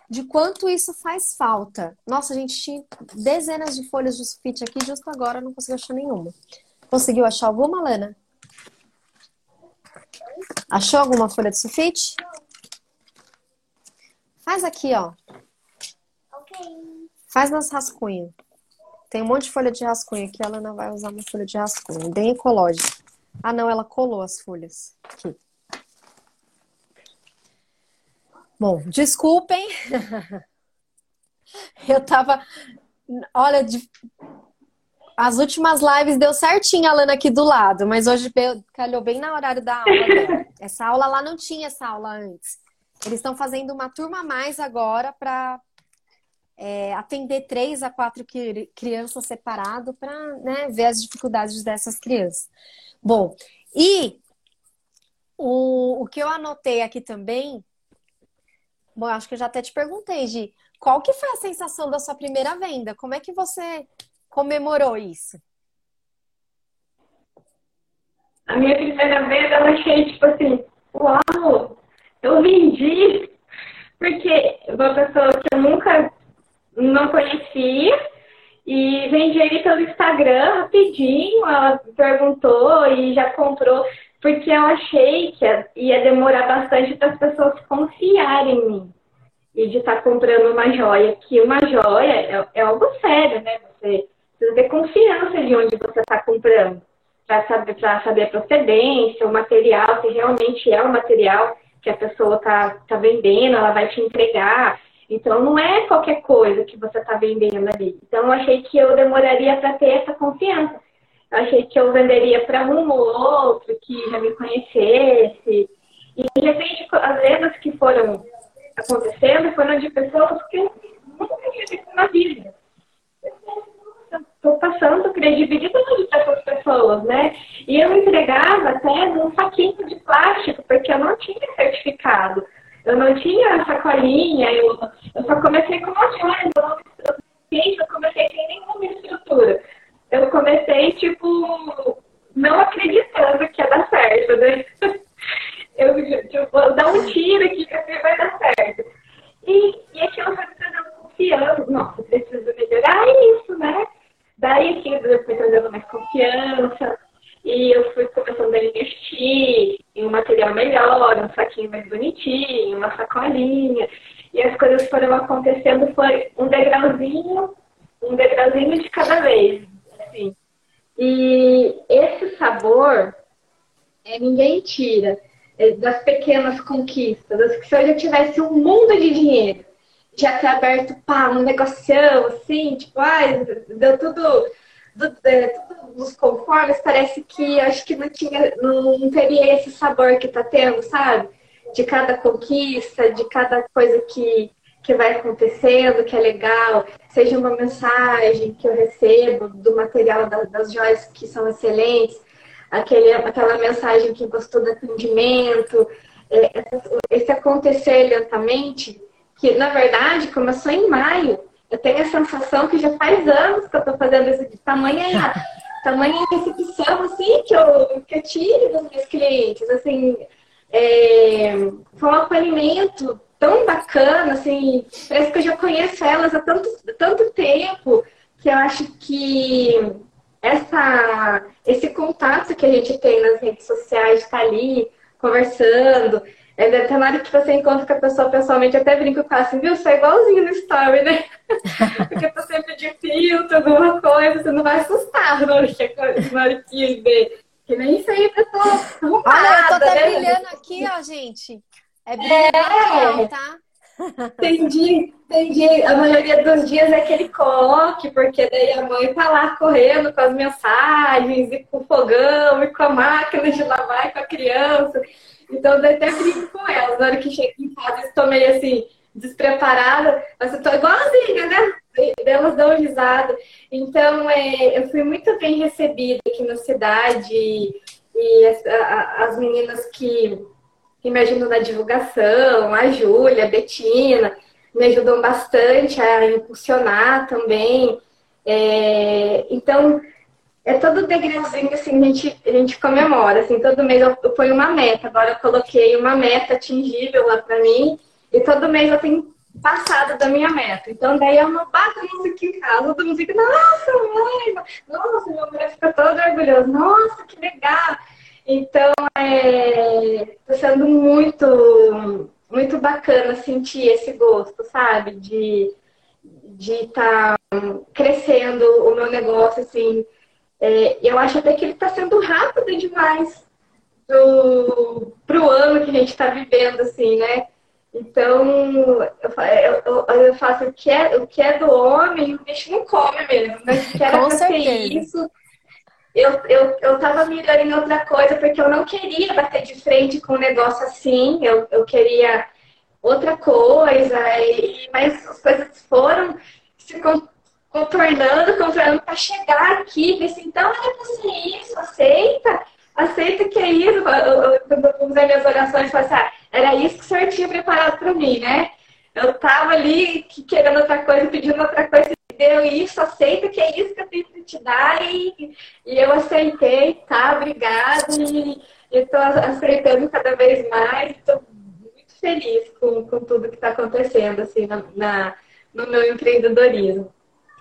de quanto isso faz falta. Nossa, a gente tinha dezenas de folhas de sulfite aqui, justo agora não conseguiu achar nenhuma. Conseguiu achar alguma, Lana? Achou alguma folha de sulfite? Faz aqui, ó. Faz nas rascunhos. Tem um monte de folha de rascunho aqui. A Lana vai usar uma folha de rascunho. Bem ecológica. Ah, não, ela colou as folhas. Aqui. Bom, desculpem. Eu tava. Olha, de... as últimas lives deu certinho a Lana aqui do lado, mas hoje calhou bem na horário da aula dela. Essa aula lá não tinha essa aula antes. Eles estão fazendo uma turma a mais agora para é, atender três a quatro crianças separado para né, ver as dificuldades dessas crianças. Bom, e o, o que eu anotei aqui também Bom, acho que eu já até te perguntei, Gi, qual que foi a sensação da sua primeira venda? Como é que você comemorou isso? A minha primeira venda eu achei tipo assim, uau, eu vendi, porque uma pessoa que eu nunca não conhecia e vendi ele pelo Instagram rapidinho, ela perguntou e já comprou porque eu achei que ia demorar bastante para as pessoas confiarem em mim. E de estar tá comprando uma joia, que uma joia é, é algo sério, né? Você precisa ter confiança de onde você está comprando, para saber, saber a procedência, o material, se realmente é o material que a pessoa está tá vendendo, ela vai te entregar. Então, não é qualquer coisa que você está vendendo ali. Então, eu achei que eu demoraria para ter essa confiança achei que eu venderia para um ou outro que já me conhecesse. E de repente as vendas que foram acontecendo foram de pessoas que eu nunca tinha visto na vida. Estou passando credibilidade para essas pessoas, né? E eu entregava até num saquinho de plástico, porque eu não tinha certificado. Eu não tinha sacolinha, eu, eu só comecei com uma joia, eu, eu, eu comecei sem nenhuma estrutura eu comecei, tipo, não acreditando que ia dar certo, né? Eu, tipo, vou dar um tiro aqui que assim vai dar certo. E, e aquilo foi me trazendo confiança. Nossa, preciso melhorar isso, né? Daí aquilo foi trazendo mais confiança. E eu fui começando a investir em um material melhor, um saquinho mais bonitinho, uma sacolinha. E as coisas foram acontecendo, foi um degrauzinho, um degrauzinho de cada vez. Assim. E esse sabor, é, ninguém tira é, das pequenas conquistas. Que se eu já tivesse um mundo de dinheiro, já ter aberto pá, um negocião, assim, tipo, ai, deu tudo, do, é, tudo nos conformes, parece que acho que não tinha, não, não teria esse sabor que tá tendo, sabe? De cada conquista, de cada coisa que, que vai acontecendo, que é legal, seja uma mensagem que eu recebo do material das, das joias que são excelentes, aquele, aquela mensagem que gostou do atendimento, é, esse acontecer lentamente, que na verdade começou em maio. Eu tenho a sensação que já faz anos que eu estou fazendo isso de tamanha, tamanha recepção assim, que eu, que eu tive dos meus clientes. Assim, é, um acolhimento tão bacana, assim, parece que eu já conheço elas há tanto, tanto tempo que eu acho que essa, esse contato que a gente tem nas redes sociais, estar ali conversando, é, até na hora que você encontra com a pessoa pessoalmente, até brinco com ela assim, viu? Você é igualzinho no story, né? Porque tá sempre de filtro, alguma coisa, você não vai assustar na hora que, na hora que ver. Que nem sempre eu tô arrumada, Olha, eu tô até né? brilhando aqui, ó, gente. É brilhando é. tá? Tem dia, tem dia, a maioria dos dias é aquele coloque, porque daí a mãe tá lá correndo com as mensagens, e com o fogão, e com a máquina de lavar, e com a criança. Então eu até brinco com elas. Na hora que chego em casa, estou meio assim, despreparada, mas eu tô igualzinha, né? Elas dão risada. Então, é, eu fui muito bem recebida aqui na cidade e as, a, as meninas que que me ajudam na divulgação, a Júlia, a Betina, me ajudam bastante a impulsionar também. É, então, é todo degrauzinho, assim, a gente, a gente comemora, assim, todo mês eu, eu ponho uma meta, agora eu coloquei uma meta atingível lá para mim, e todo mês eu tenho passado da minha meta. Então, daí eu não bato música em casa, todo mundo fica, nossa, mãe, nossa, meu mulher fica toda orgulhosa, nossa, que legal. Então, é, tá sendo muito, muito bacana sentir esse gosto, sabe? De de estar tá crescendo o meu negócio, assim. É, eu acho até que ele está sendo rápido demais para o ano que a gente está vivendo, assim, né? Então, eu, eu, eu, faço o que, é, o que é do homem, o bicho não come mesmo, né? Quero Com certeza. isso eu, eu, eu tava mirando em outra coisa, porque eu não queria bater de frente com um negócio assim, eu, eu queria outra coisa, e, mas as coisas foram se contornando, contornando para chegar aqui, disse, então era pra ser isso, aceita, aceita que é isso. Quando eu usei minhas orações, eu assim, ah, era isso que o senhor tinha preparado para mim, né? Eu tava ali querendo outra coisa, pedindo outra coisa, deu isso, aceita que é isso que eu tenho que te dar e, e eu aceitei, tá? Obrigada e estou aceitando cada vez mais. Estou muito feliz com, com tudo que está acontecendo assim na, na, no meu empreendedorismo.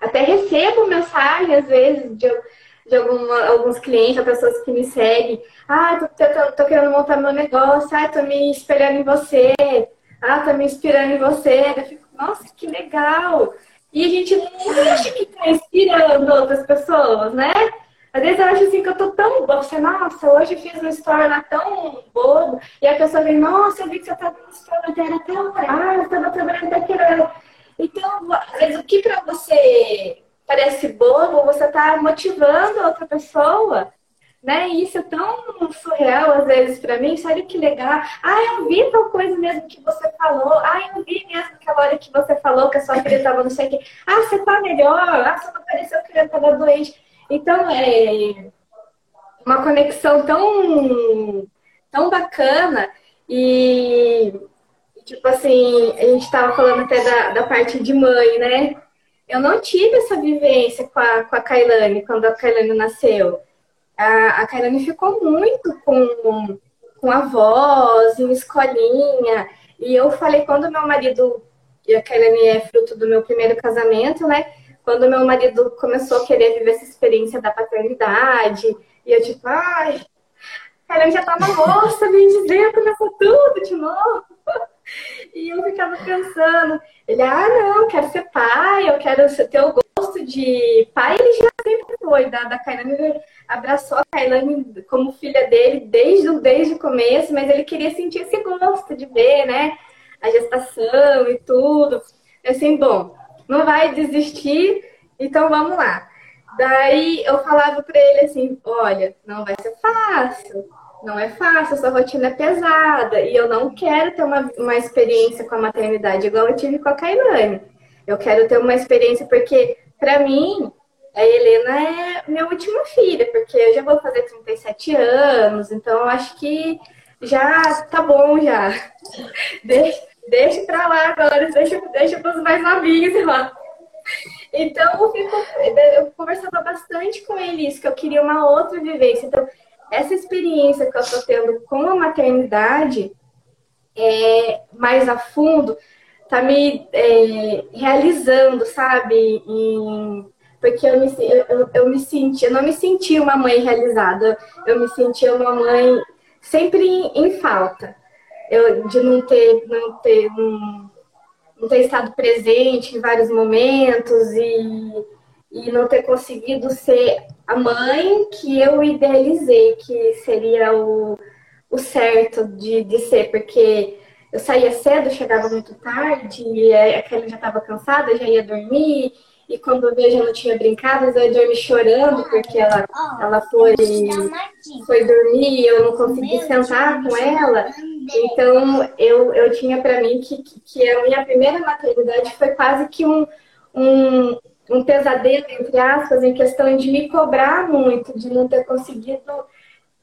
Até recebo mensagem às vezes de, de alguma, alguns clientes, pessoas que me seguem. Ah, tô, tô, tô, querendo montar meu negócio. Ah, tô me espelhando em você. Ah, tô me inspirando em você. Eu fico, nossa, que legal! E a gente não acha que está inspirando outras pessoas, né? Às vezes eu acho assim que eu tô tão boa. Você, nossa, hoje fiz uma história lá tão bobo. E a pessoa vem, nossa, eu vi que você estava no story até horário, você estava trabalhando até aquele Então, às vezes o que para você parece bobo, você está motivando outra pessoa né? Isso é tão surreal às vezes para mim. Sério que legal. Ah, eu vi tal coisa mesmo que você falou. Ah, eu vi mesmo aquela hora que você falou que a sua filha estava não sei o quê. Ah, você tá melhor. Ah, você não pareceu que ela estava doente. Então, é uma conexão tão, tão bacana. E, tipo assim, a gente estava falando até da, da parte de mãe, né? Eu não tive essa vivência com a, com a Kailane quando a Kailane nasceu a, a Kairane ficou muito com, com a voz, em escolinha. E eu falei, quando meu marido, e a Kairane é fruto do meu primeiro casamento, né? Quando meu marido começou a querer viver essa experiência da paternidade, e eu tipo, ai, Kairane já tá uma moça, vem dizer, começou tudo de novo. E eu ficava pensando, ele, ah, não, quero ser pai, eu quero ter o gosto de pai, ele já sempre foi, da, da Kailane, abraçou a Kailane como filha dele desde, desde o começo, mas ele queria sentir esse gosto de ver, né, a gestação e tudo. Assim, bom, não vai desistir, então vamos lá. Daí eu falava para ele assim, olha, não vai ser fácil, não é fácil, sua rotina é pesada e eu não quero ter uma, uma experiência com a maternidade igual eu tive com a Kailane. Eu quero ter uma experiência porque, para mim, a Helena é minha última filha, porque eu já vou fazer 37 anos, então eu acho que já tá bom já. Deixa, deixa pra lá agora, deixa, deixa pros mais novinhos lá. Então eu, fico, eu conversava bastante com ele isso, que eu queria uma outra vivência. Então, essa experiência que eu estou tendo com a maternidade é, mais a fundo tá me é, realizando, sabe? Em, porque eu me, eu, eu me senti, eu não me senti uma mãe realizada, eu me senti uma mãe sempre em, em falta. Eu, de não ter, não ter, um, não ter estado presente em vários momentos e, e não ter conseguido ser a mãe que eu idealizei que seria o, o certo de, de ser, porque eu saía cedo, chegava muito tarde, a Kelly já estava cansada, já ia dormir, e quando eu vejo ela tinha brincado, ia dormir chorando, porque ela, ela foi, foi dormir e eu não consegui sentar com ela. Então, eu, eu tinha para mim que, que a minha primeira maternidade foi quase que um, um, um pesadelo, entre aspas, em questão de me cobrar muito, de não ter conseguido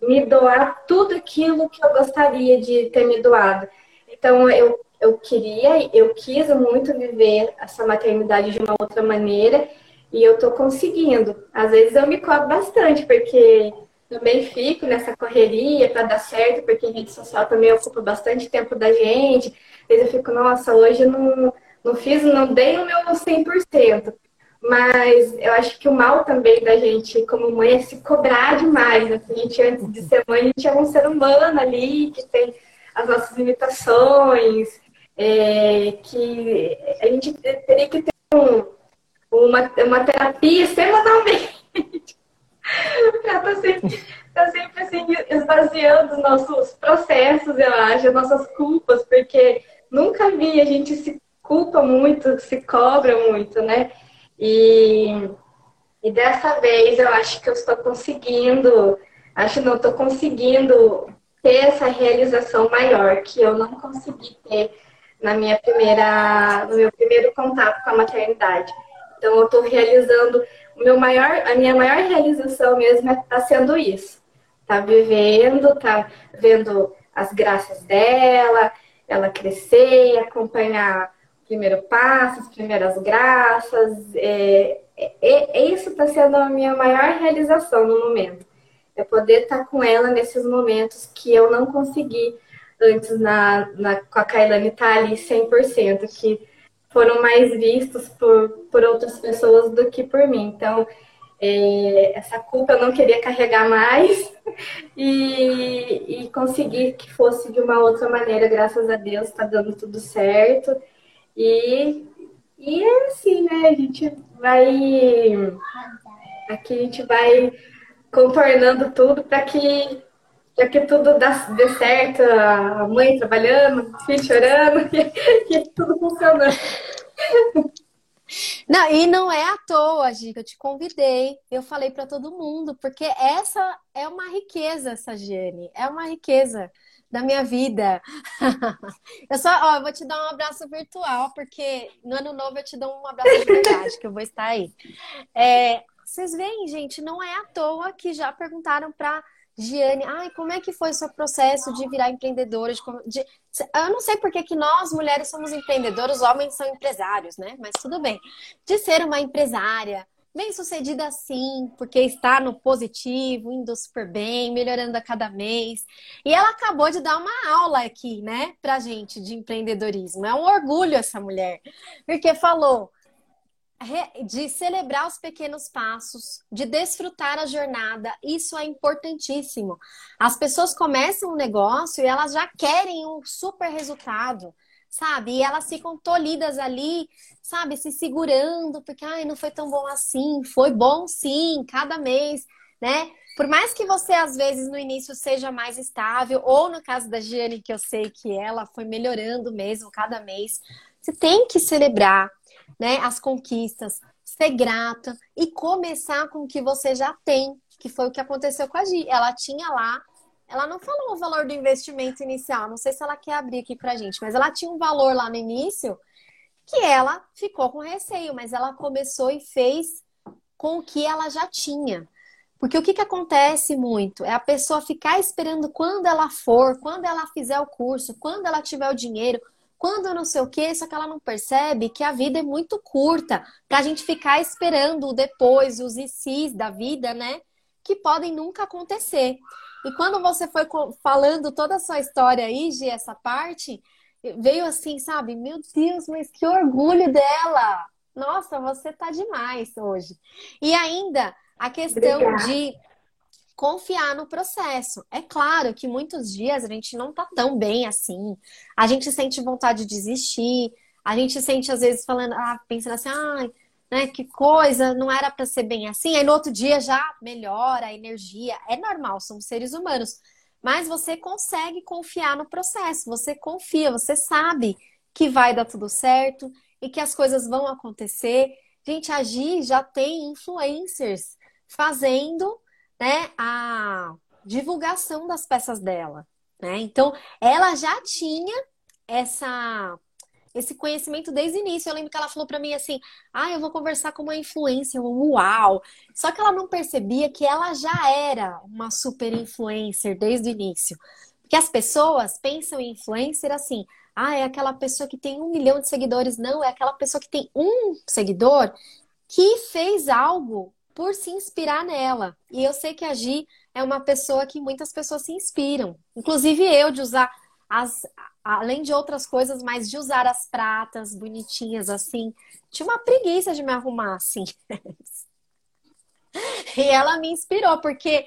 me doar tudo aquilo que eu gostaria de ter me doado. Então, eu, eu queria, eu quis muito viver essa maternidade de uma outra maneira e eu tô conseguindo. Às vezes eu me cobro bastante, porque também fico nessa correria para dar certo, porque rede social também ocupa bastante tempo da gente. Às vezes eu fico, nossa, hoje eu não, não fiz, não dei o meu 100%. Mas eu acho que o mal também da gente, como mãe, é se cobrar demais. Né? A gente, antes de ser mãe, a gente é um ser humano ali, que tem as nossas limitações, é, que a gente teria que ter um, uma, uma terapia semanalmente para estar tá sempre, tá sempre assim, esvaziando os nossos processos, eu acho, as nossas culpas, porque nunca vi a gente se culpa muito, se cobra muito, né? E, e dessa vez eu acho que eu estou conseguindo, acho não estou conseguindo ter essa realização maior que eu não consegui ter na minha primeira, no meu primeiro contato com a maternidade. Então eu estou realizando o meu maior, a minha maior realização mesmo está é, sendo isso. Tá vivendo, tá vendo as graças dela, ela crescer, acompanhar o primeiro passo, as primeiras graças. É, é, é isso está sendo a minha maior realização no momento é poder estar com ela nesses momentos que eu não consegui antes na, na, com a Kailane estar ali 100%, que foram mais vistos por, por outras pessoas do que por mim. Então, é, essa culpa eu não queria carregar mais e, e conseguir que fosse de uma outra maneira, graças a Deus, está dando tudo certo. E, e é assim, né? A gente vai. Aqui a gente vai contornando tudo para que, pra que tudo dê certo, a mãe trabalhando, o filho chorando, que, tudo funcionando. Não, e não é à toa, Giga, eu te convidei, eu falei para todo mundo, porque essa é uma riqueza, essa Giane, é uma riqueza da minha vida. eu só, ó, eu vou te dar um abraço virtual, porque no ano novo eu te dou um abraço de verdade, que eu vou estar aí. É, vocês veem, gente, não é à toa que já perguntaram para Giane, ai, como é que foi o seu processo de virar empreendedora? De, de... Eu não sei porque que nós, mulheres, somos empreendedoras, homens são empresários, né? Mas tudo bem. De ser uma empresária, bem sucedida sim, porque está no positivo, indo super bem, melhorando a cada mês. E ela acabou de dar uma aula aqui, né, pra gente de empreendedorismo. É um orgulho essa mulher, porque falou de celebrar os pequenos passos, de desfrutar a jornada, isso é importantíssimo. As pessoas começam um negócio e elas já querem um super resultado, sabe? E elas ficam tolhidas ali, sabe? Se segurando, porque ai, não foi tão bom assim, foi bom sim, cada mês, né? Por mais que você, às vezes, no início seja mais estável, ou no caso da Giane, que eu sei que ela foi melhorando mesmo cada mês, você tem que celebrar, né, as conquistas, ser grata e começar com o que você já tem, que foi o que aconteceu com a Gi. Ela tinha lá, ela não falou o valor do investimento inicial, não sei se ela quer abrir aqui pra gente, mas ela tinha um valor lá no início que ela ficou com receio, mas ela começou e fez com o que ela já tinha. Porque o que, que acontece muito é a pessoa ficar esperando quando ela for, quando ela fizer o curso, quando ela tiver o dinheiro, quando não sei o quê, só que ela não percebe que a vida é muito curta para a gente ficar esperando depois os ICs da vida, né? Que podem nunca acontecer. E quando você foi falando toda a sua história aí, de essa parte, veio assim, sabe? Meu Deus, mas que orgulho dela! Nossa, você tá demais hoje. E ainda a questão Obrigada. de confiar no processo. É claro que muitos dias a gente não tá tão bem assim. A gente sente vontade de desistir. A gente sente, às vezes, falando, ah, pensando assim, ai, né, que coisa, não era para ser bem assim. Aí no outro dia já melhora a energia. É normal, somos seres humanos. Mas você consegue confiar no processo. Você confia, você sabe que vai dar tudo certo e que as coisas vão acontecer. Gente, a já tem influencers fazendo né, a divulgação das peças dela. Né? Então, ela já tinha essa esse conhecimento desde o início. Eu lembro que ela falou para mim assim: "Ah, eu vou conversar com uma influencer". Uau! Só que ela não percebia que ela já era uma super influencer desde o início. Porque as pessoas pensam em influencer assim: "Ah, é aquela pessoa que tem um milhão de seguidores". Não, é aquela pessoa que tem um seguidor que fez algo por se inspirar nela. E eu sei que a Gi é uma pessoa que muitas pessoas se inspiram. Inclusive eu, de usar as. Além de outras coisas, mas de usar as pratas bonitinhas assim. Tinha uma preguiça de me arrumar assim. e ela me inspirou, porque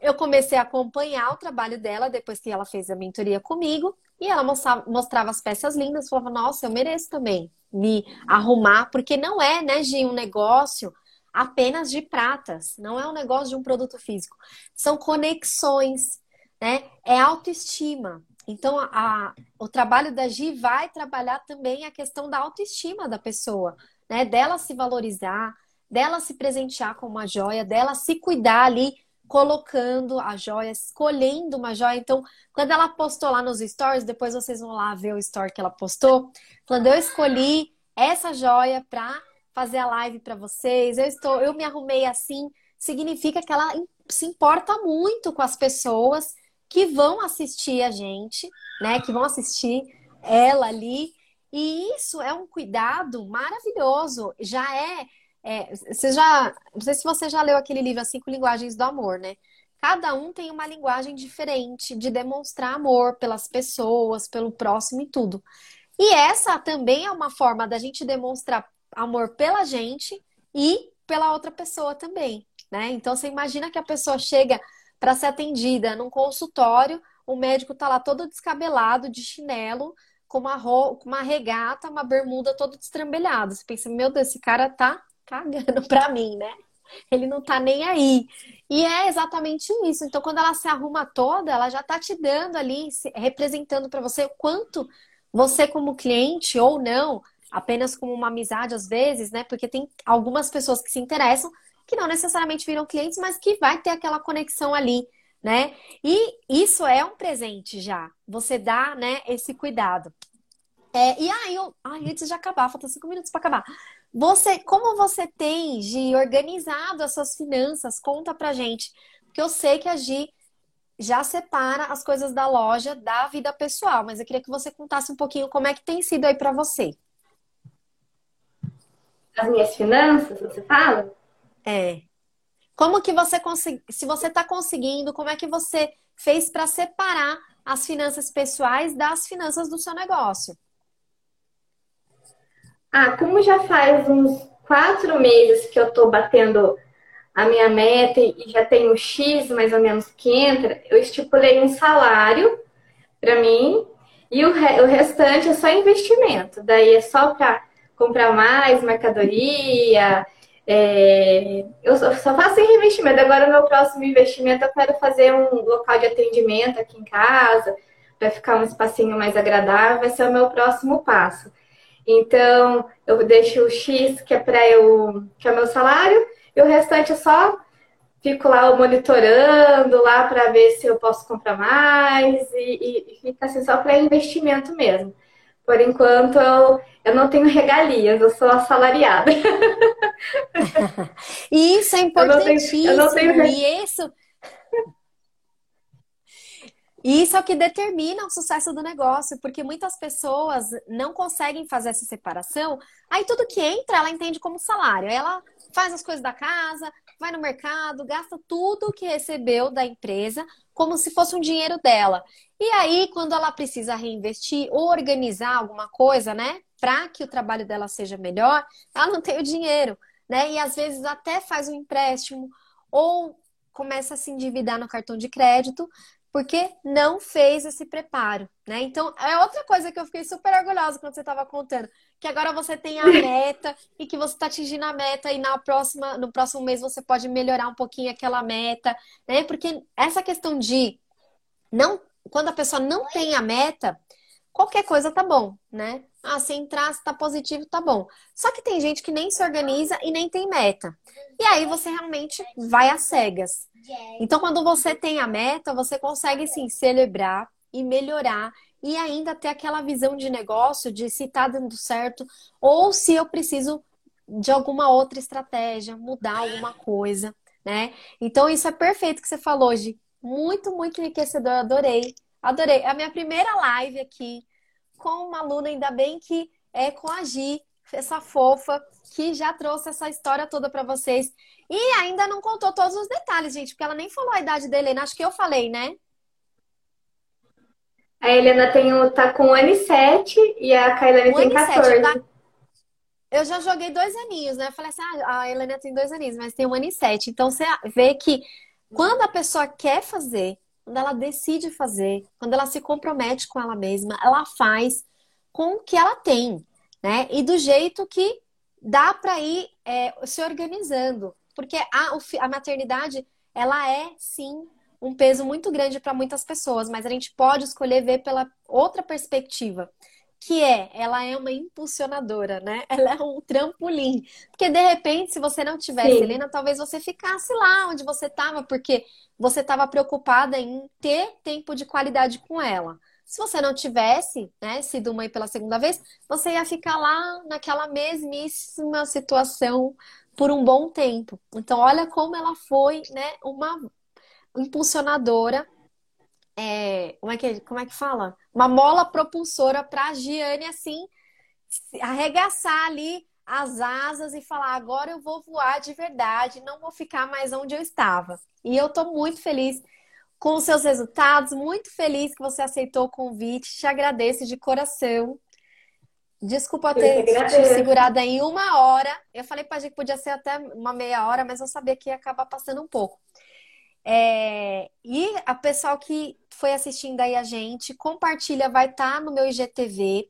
eu comecei a acompanhar o trabalho dela depois que ela fez a mentoria comigo. E ela mostrava, mostrava as peças lindas, falava, nossa, eu mereço também me arrumar, porque não é, né, Gi, um negócio apenas de pratas, não é um negócio de um produto físico. São conexões, né? É autoestima. Então, a, a, o trabalho da Gi vai trabalhar também a questão da autoestima da pessoa, né? Dela se valorizar, dela se presentear com uma joia, dela se cuidar ali, colocando a joia, escolhendo uma joia. Então, quando ela postou lá nos stories, depois vocês vão lá ver o story que ela postou, falando: eu escolhi essa joia para fazer a live para vocês. Eu estou, eu me arrumei assim, significa que ela se importa muito com as pessoas que vão assistir a gente, né? Que vão assistir ela ali. E isso é um cuidado maravilhoso. Já é, é você já, não sei se você já leu aquele livro Cinco Linguagens do Amor, né? Cada um tem uma linguagem diferente de demonstrar amor pelas pessoas, pelo próximo e tudo. E essa também é uma forma da gente demonstrar amor pela gente e pela outra pessoa também, né? Então você imagina que a pessoa chega para ser atendida num consultório, o médico tá lá todo descabelado, de chinelo, com uma, uma regata, uma bermuda todo destrambelhado. Você pensa, meu Deus, esse cara tá cagando pra mim, né? Ele não tá nem aí. E é exatamente isso. Então, quando ela se arruma toda, ela já tá te dando ali, representando para você o quanto você, como cliente ou não, apenas como uma amizade às vezes, né? Porque tem algumas pessoas que se interessam que não necessariamente viram clientes, mas que vai ter aquela conexão ali, né? E isso é um presente já. Você dá, né, esse cuidado. É, e aí, eu, ai, antes de acabar, faltam cinco minutos para acabar. Você, como você tem, Gi, organizado as suas finanças? Conta pra gente. Porque eu sei que a Gi já separa as coisas da loja da vida pessoal, mas eu queria que você contasse um pouquinho como é que tem sido aí para você as minhas finanças, você fala? É. Como que você consegue, se você está conseguindo, como é que você fez para separar as finanças pessoais das finanças do seu negócio? Ah, como já faz uns quatro meses que eu estou batendo a minha meta e já tenho X mais ou menos que entra, eu estipulei um salário para mim e o, re o restante é só investimento. Daí é só para comprar mais mercadoria. É, eu só, faço em revestimento. Agora, o meu próximo investimento, eu quero fazer um local de atendimento aqui em casa, para ficar um espacinho mais agradável. Vai ser o meu próximo passo. Então, eu deixo o X, que é para eu, que é o meu salário, e o restante eu só fico lá monitorando lá para ver se eu posso comprar mais e, e fica assim só para investimento mesmo Por enquanto, eu, eu não tenho regalias, eu sou assalariada. e isso é importantíssimo. Eu não tenho, eu não tenho... E isso. Isso é o que determina o sucesso do negócio, porque muitas pessoas não conseguem fazer essa separação. Aí tudo que entra, ela entende como salário. Ela faz as coisas da casa, vai no mercado, gasta tudo que recebeu da empresa como se fosse um dinheiro dela. E aí, quando ela precisa reinvestir ou organizar alguma coisa, né, para que o trabalho dela seja melhor, ela não tem o dinheiro, né? E às vezes até faz um empréstimo ou começa a se endividar no cartão de crédito porque não fez esse preparo, né? Então, é outra coisa que eu fiquei super orgulhosa quando você estava contando, que agora você tem a meta e que você está atingindo a meta e na próxima, no próximo mês você pode melhorar um pouquinho aquela meta, né? Porque essa questão de não, quando a pessoa não tem a meta, qualquer coisa tá bom, né? Ah, se entrar, se tá positivo, tá bom. Só que tem gente que nem se organiza e nem tem meta. E aí você realmente vai às cegas. Então, quando você tem a meta, você consegue sim celebrar e melhorar e ainda ter aquela visão de negócio de se está dando certo ou se eu preciso de alguma outra estratégia, mudar alguma coisa, né? Então, isso é perfeito que você falou hoje. Muito, muito enriquecedor. Adorei. Adorei. É a minha primeira live aqui com uma aluna, ainda bem que é com a Gi, essa fofa, que já trouxe essa história toda para vocês. E ainda não contou todos os detalhes, gente, porque ela nem falou a idade da Helena. Acho que eu falei, né? A Helena tem tá com um ano e sete e a Kailane tem 14. Tá... Eu já joguei dois aninhos, né? Eu falei assim, ah, a Helena tem dois aninhos, mas tem um ano e sete. Então você vê que quando a pessoa quer fazer, quando ela decide fazer, quando ela se compromete com ela mesma, ela faz com o que ela tem, né? E do jeito que dá para ir é, se organizando. Porque a, a maternidade, ela é sim um peso muito grande para muitas pessoas, mas a gente pode escolher ver pela outra perspectiva, que é, ela é uma impulsionadora, né? Ela é um trampolim. Porque de repente, se você não tivesse, Sim. Helena, talvez você ficasse lá onde você estava, porque você estava preocupada em ter tempo de qualidade com ela. Se você não tivesse, né, sido mãe pela segunda vez, você ia ficar lá naquela mesmíssima situação por um bom tempo. Então, olha como ela foi, né, uma impulsionadora. É, como, é que, como é que fala? Uma mola propulsora para a Giane, assim, arregaçar ali as asas e falar: agora eu vou voar de verdade, não vou ficar mais onde eu estava. E eu estou muito feliz com os seus resultados, muito feliz que você aceitou o convite, te agradeço de coração. Desculpa ter te segurado em uma hora. Eu falei pra gente que podia ser até uma meia hora, mas eu sabia que ia acabar passando um pouco. É... E a pessoal que foi assistindo aí a gente, compartilha, vai estar tá no meu IGTV.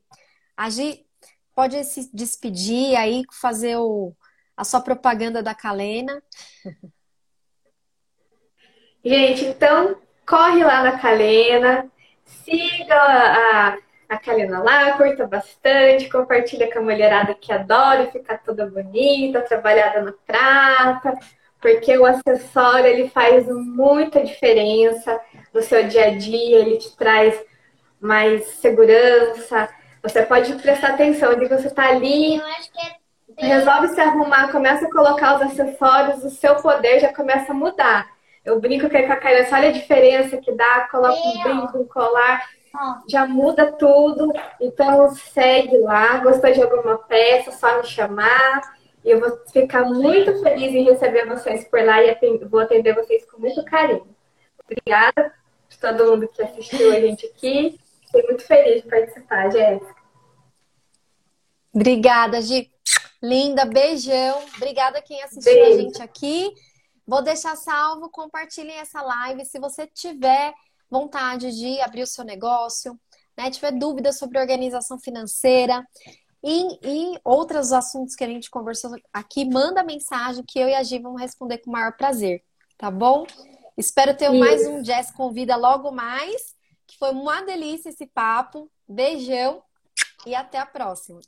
A gente pode se despedir aí, fazer o... a sua propaganda da Calena. Gente, então corre lá na Calena, siga a a Kalina lá, curta bastante, compartilha com a mulherada que adora ficar toda bonita, trabalhada na prata, porque o acessório ele faz muita diferença no seu dia a dia, ele te traz mais segurança. Você pode prestar atenção de que você está ali, é resolve se arrumar, começa a colocar os acessórios, o seu poder já começa a mudar. Eu brinco que com a Kaila, olha a diferença que dá, coloca um brinco, um colar, já muda tudo. Então segue lá. Gostou de alguma peça? Só me chamar. E eu vou ficar muito feliz em receber vocês por lá e vou atender vocês com muito carinho. Obrigada de todo mundo que assistiu a gente aqui. Fiquei muito feliz de participar, Jéssica. Obrigada, Gi. Linda, beijão. Obrigada quem assistiu Beijo. a gente aqui. Vou deixar salvo, compartilhem essa live. Se você tiver vontade de abrir o seu negócio, né, tiver dúvidas sobre organização financeira e, e outros assuntos que a gente conversou aqui, manda mensagem que eu e a Gi vamos responder com o maior prazer, tá bom? Espero ter Isso. mais um Jazz Convida logo mais, que foi uma delícia esse papo. Beijão e até a próxima.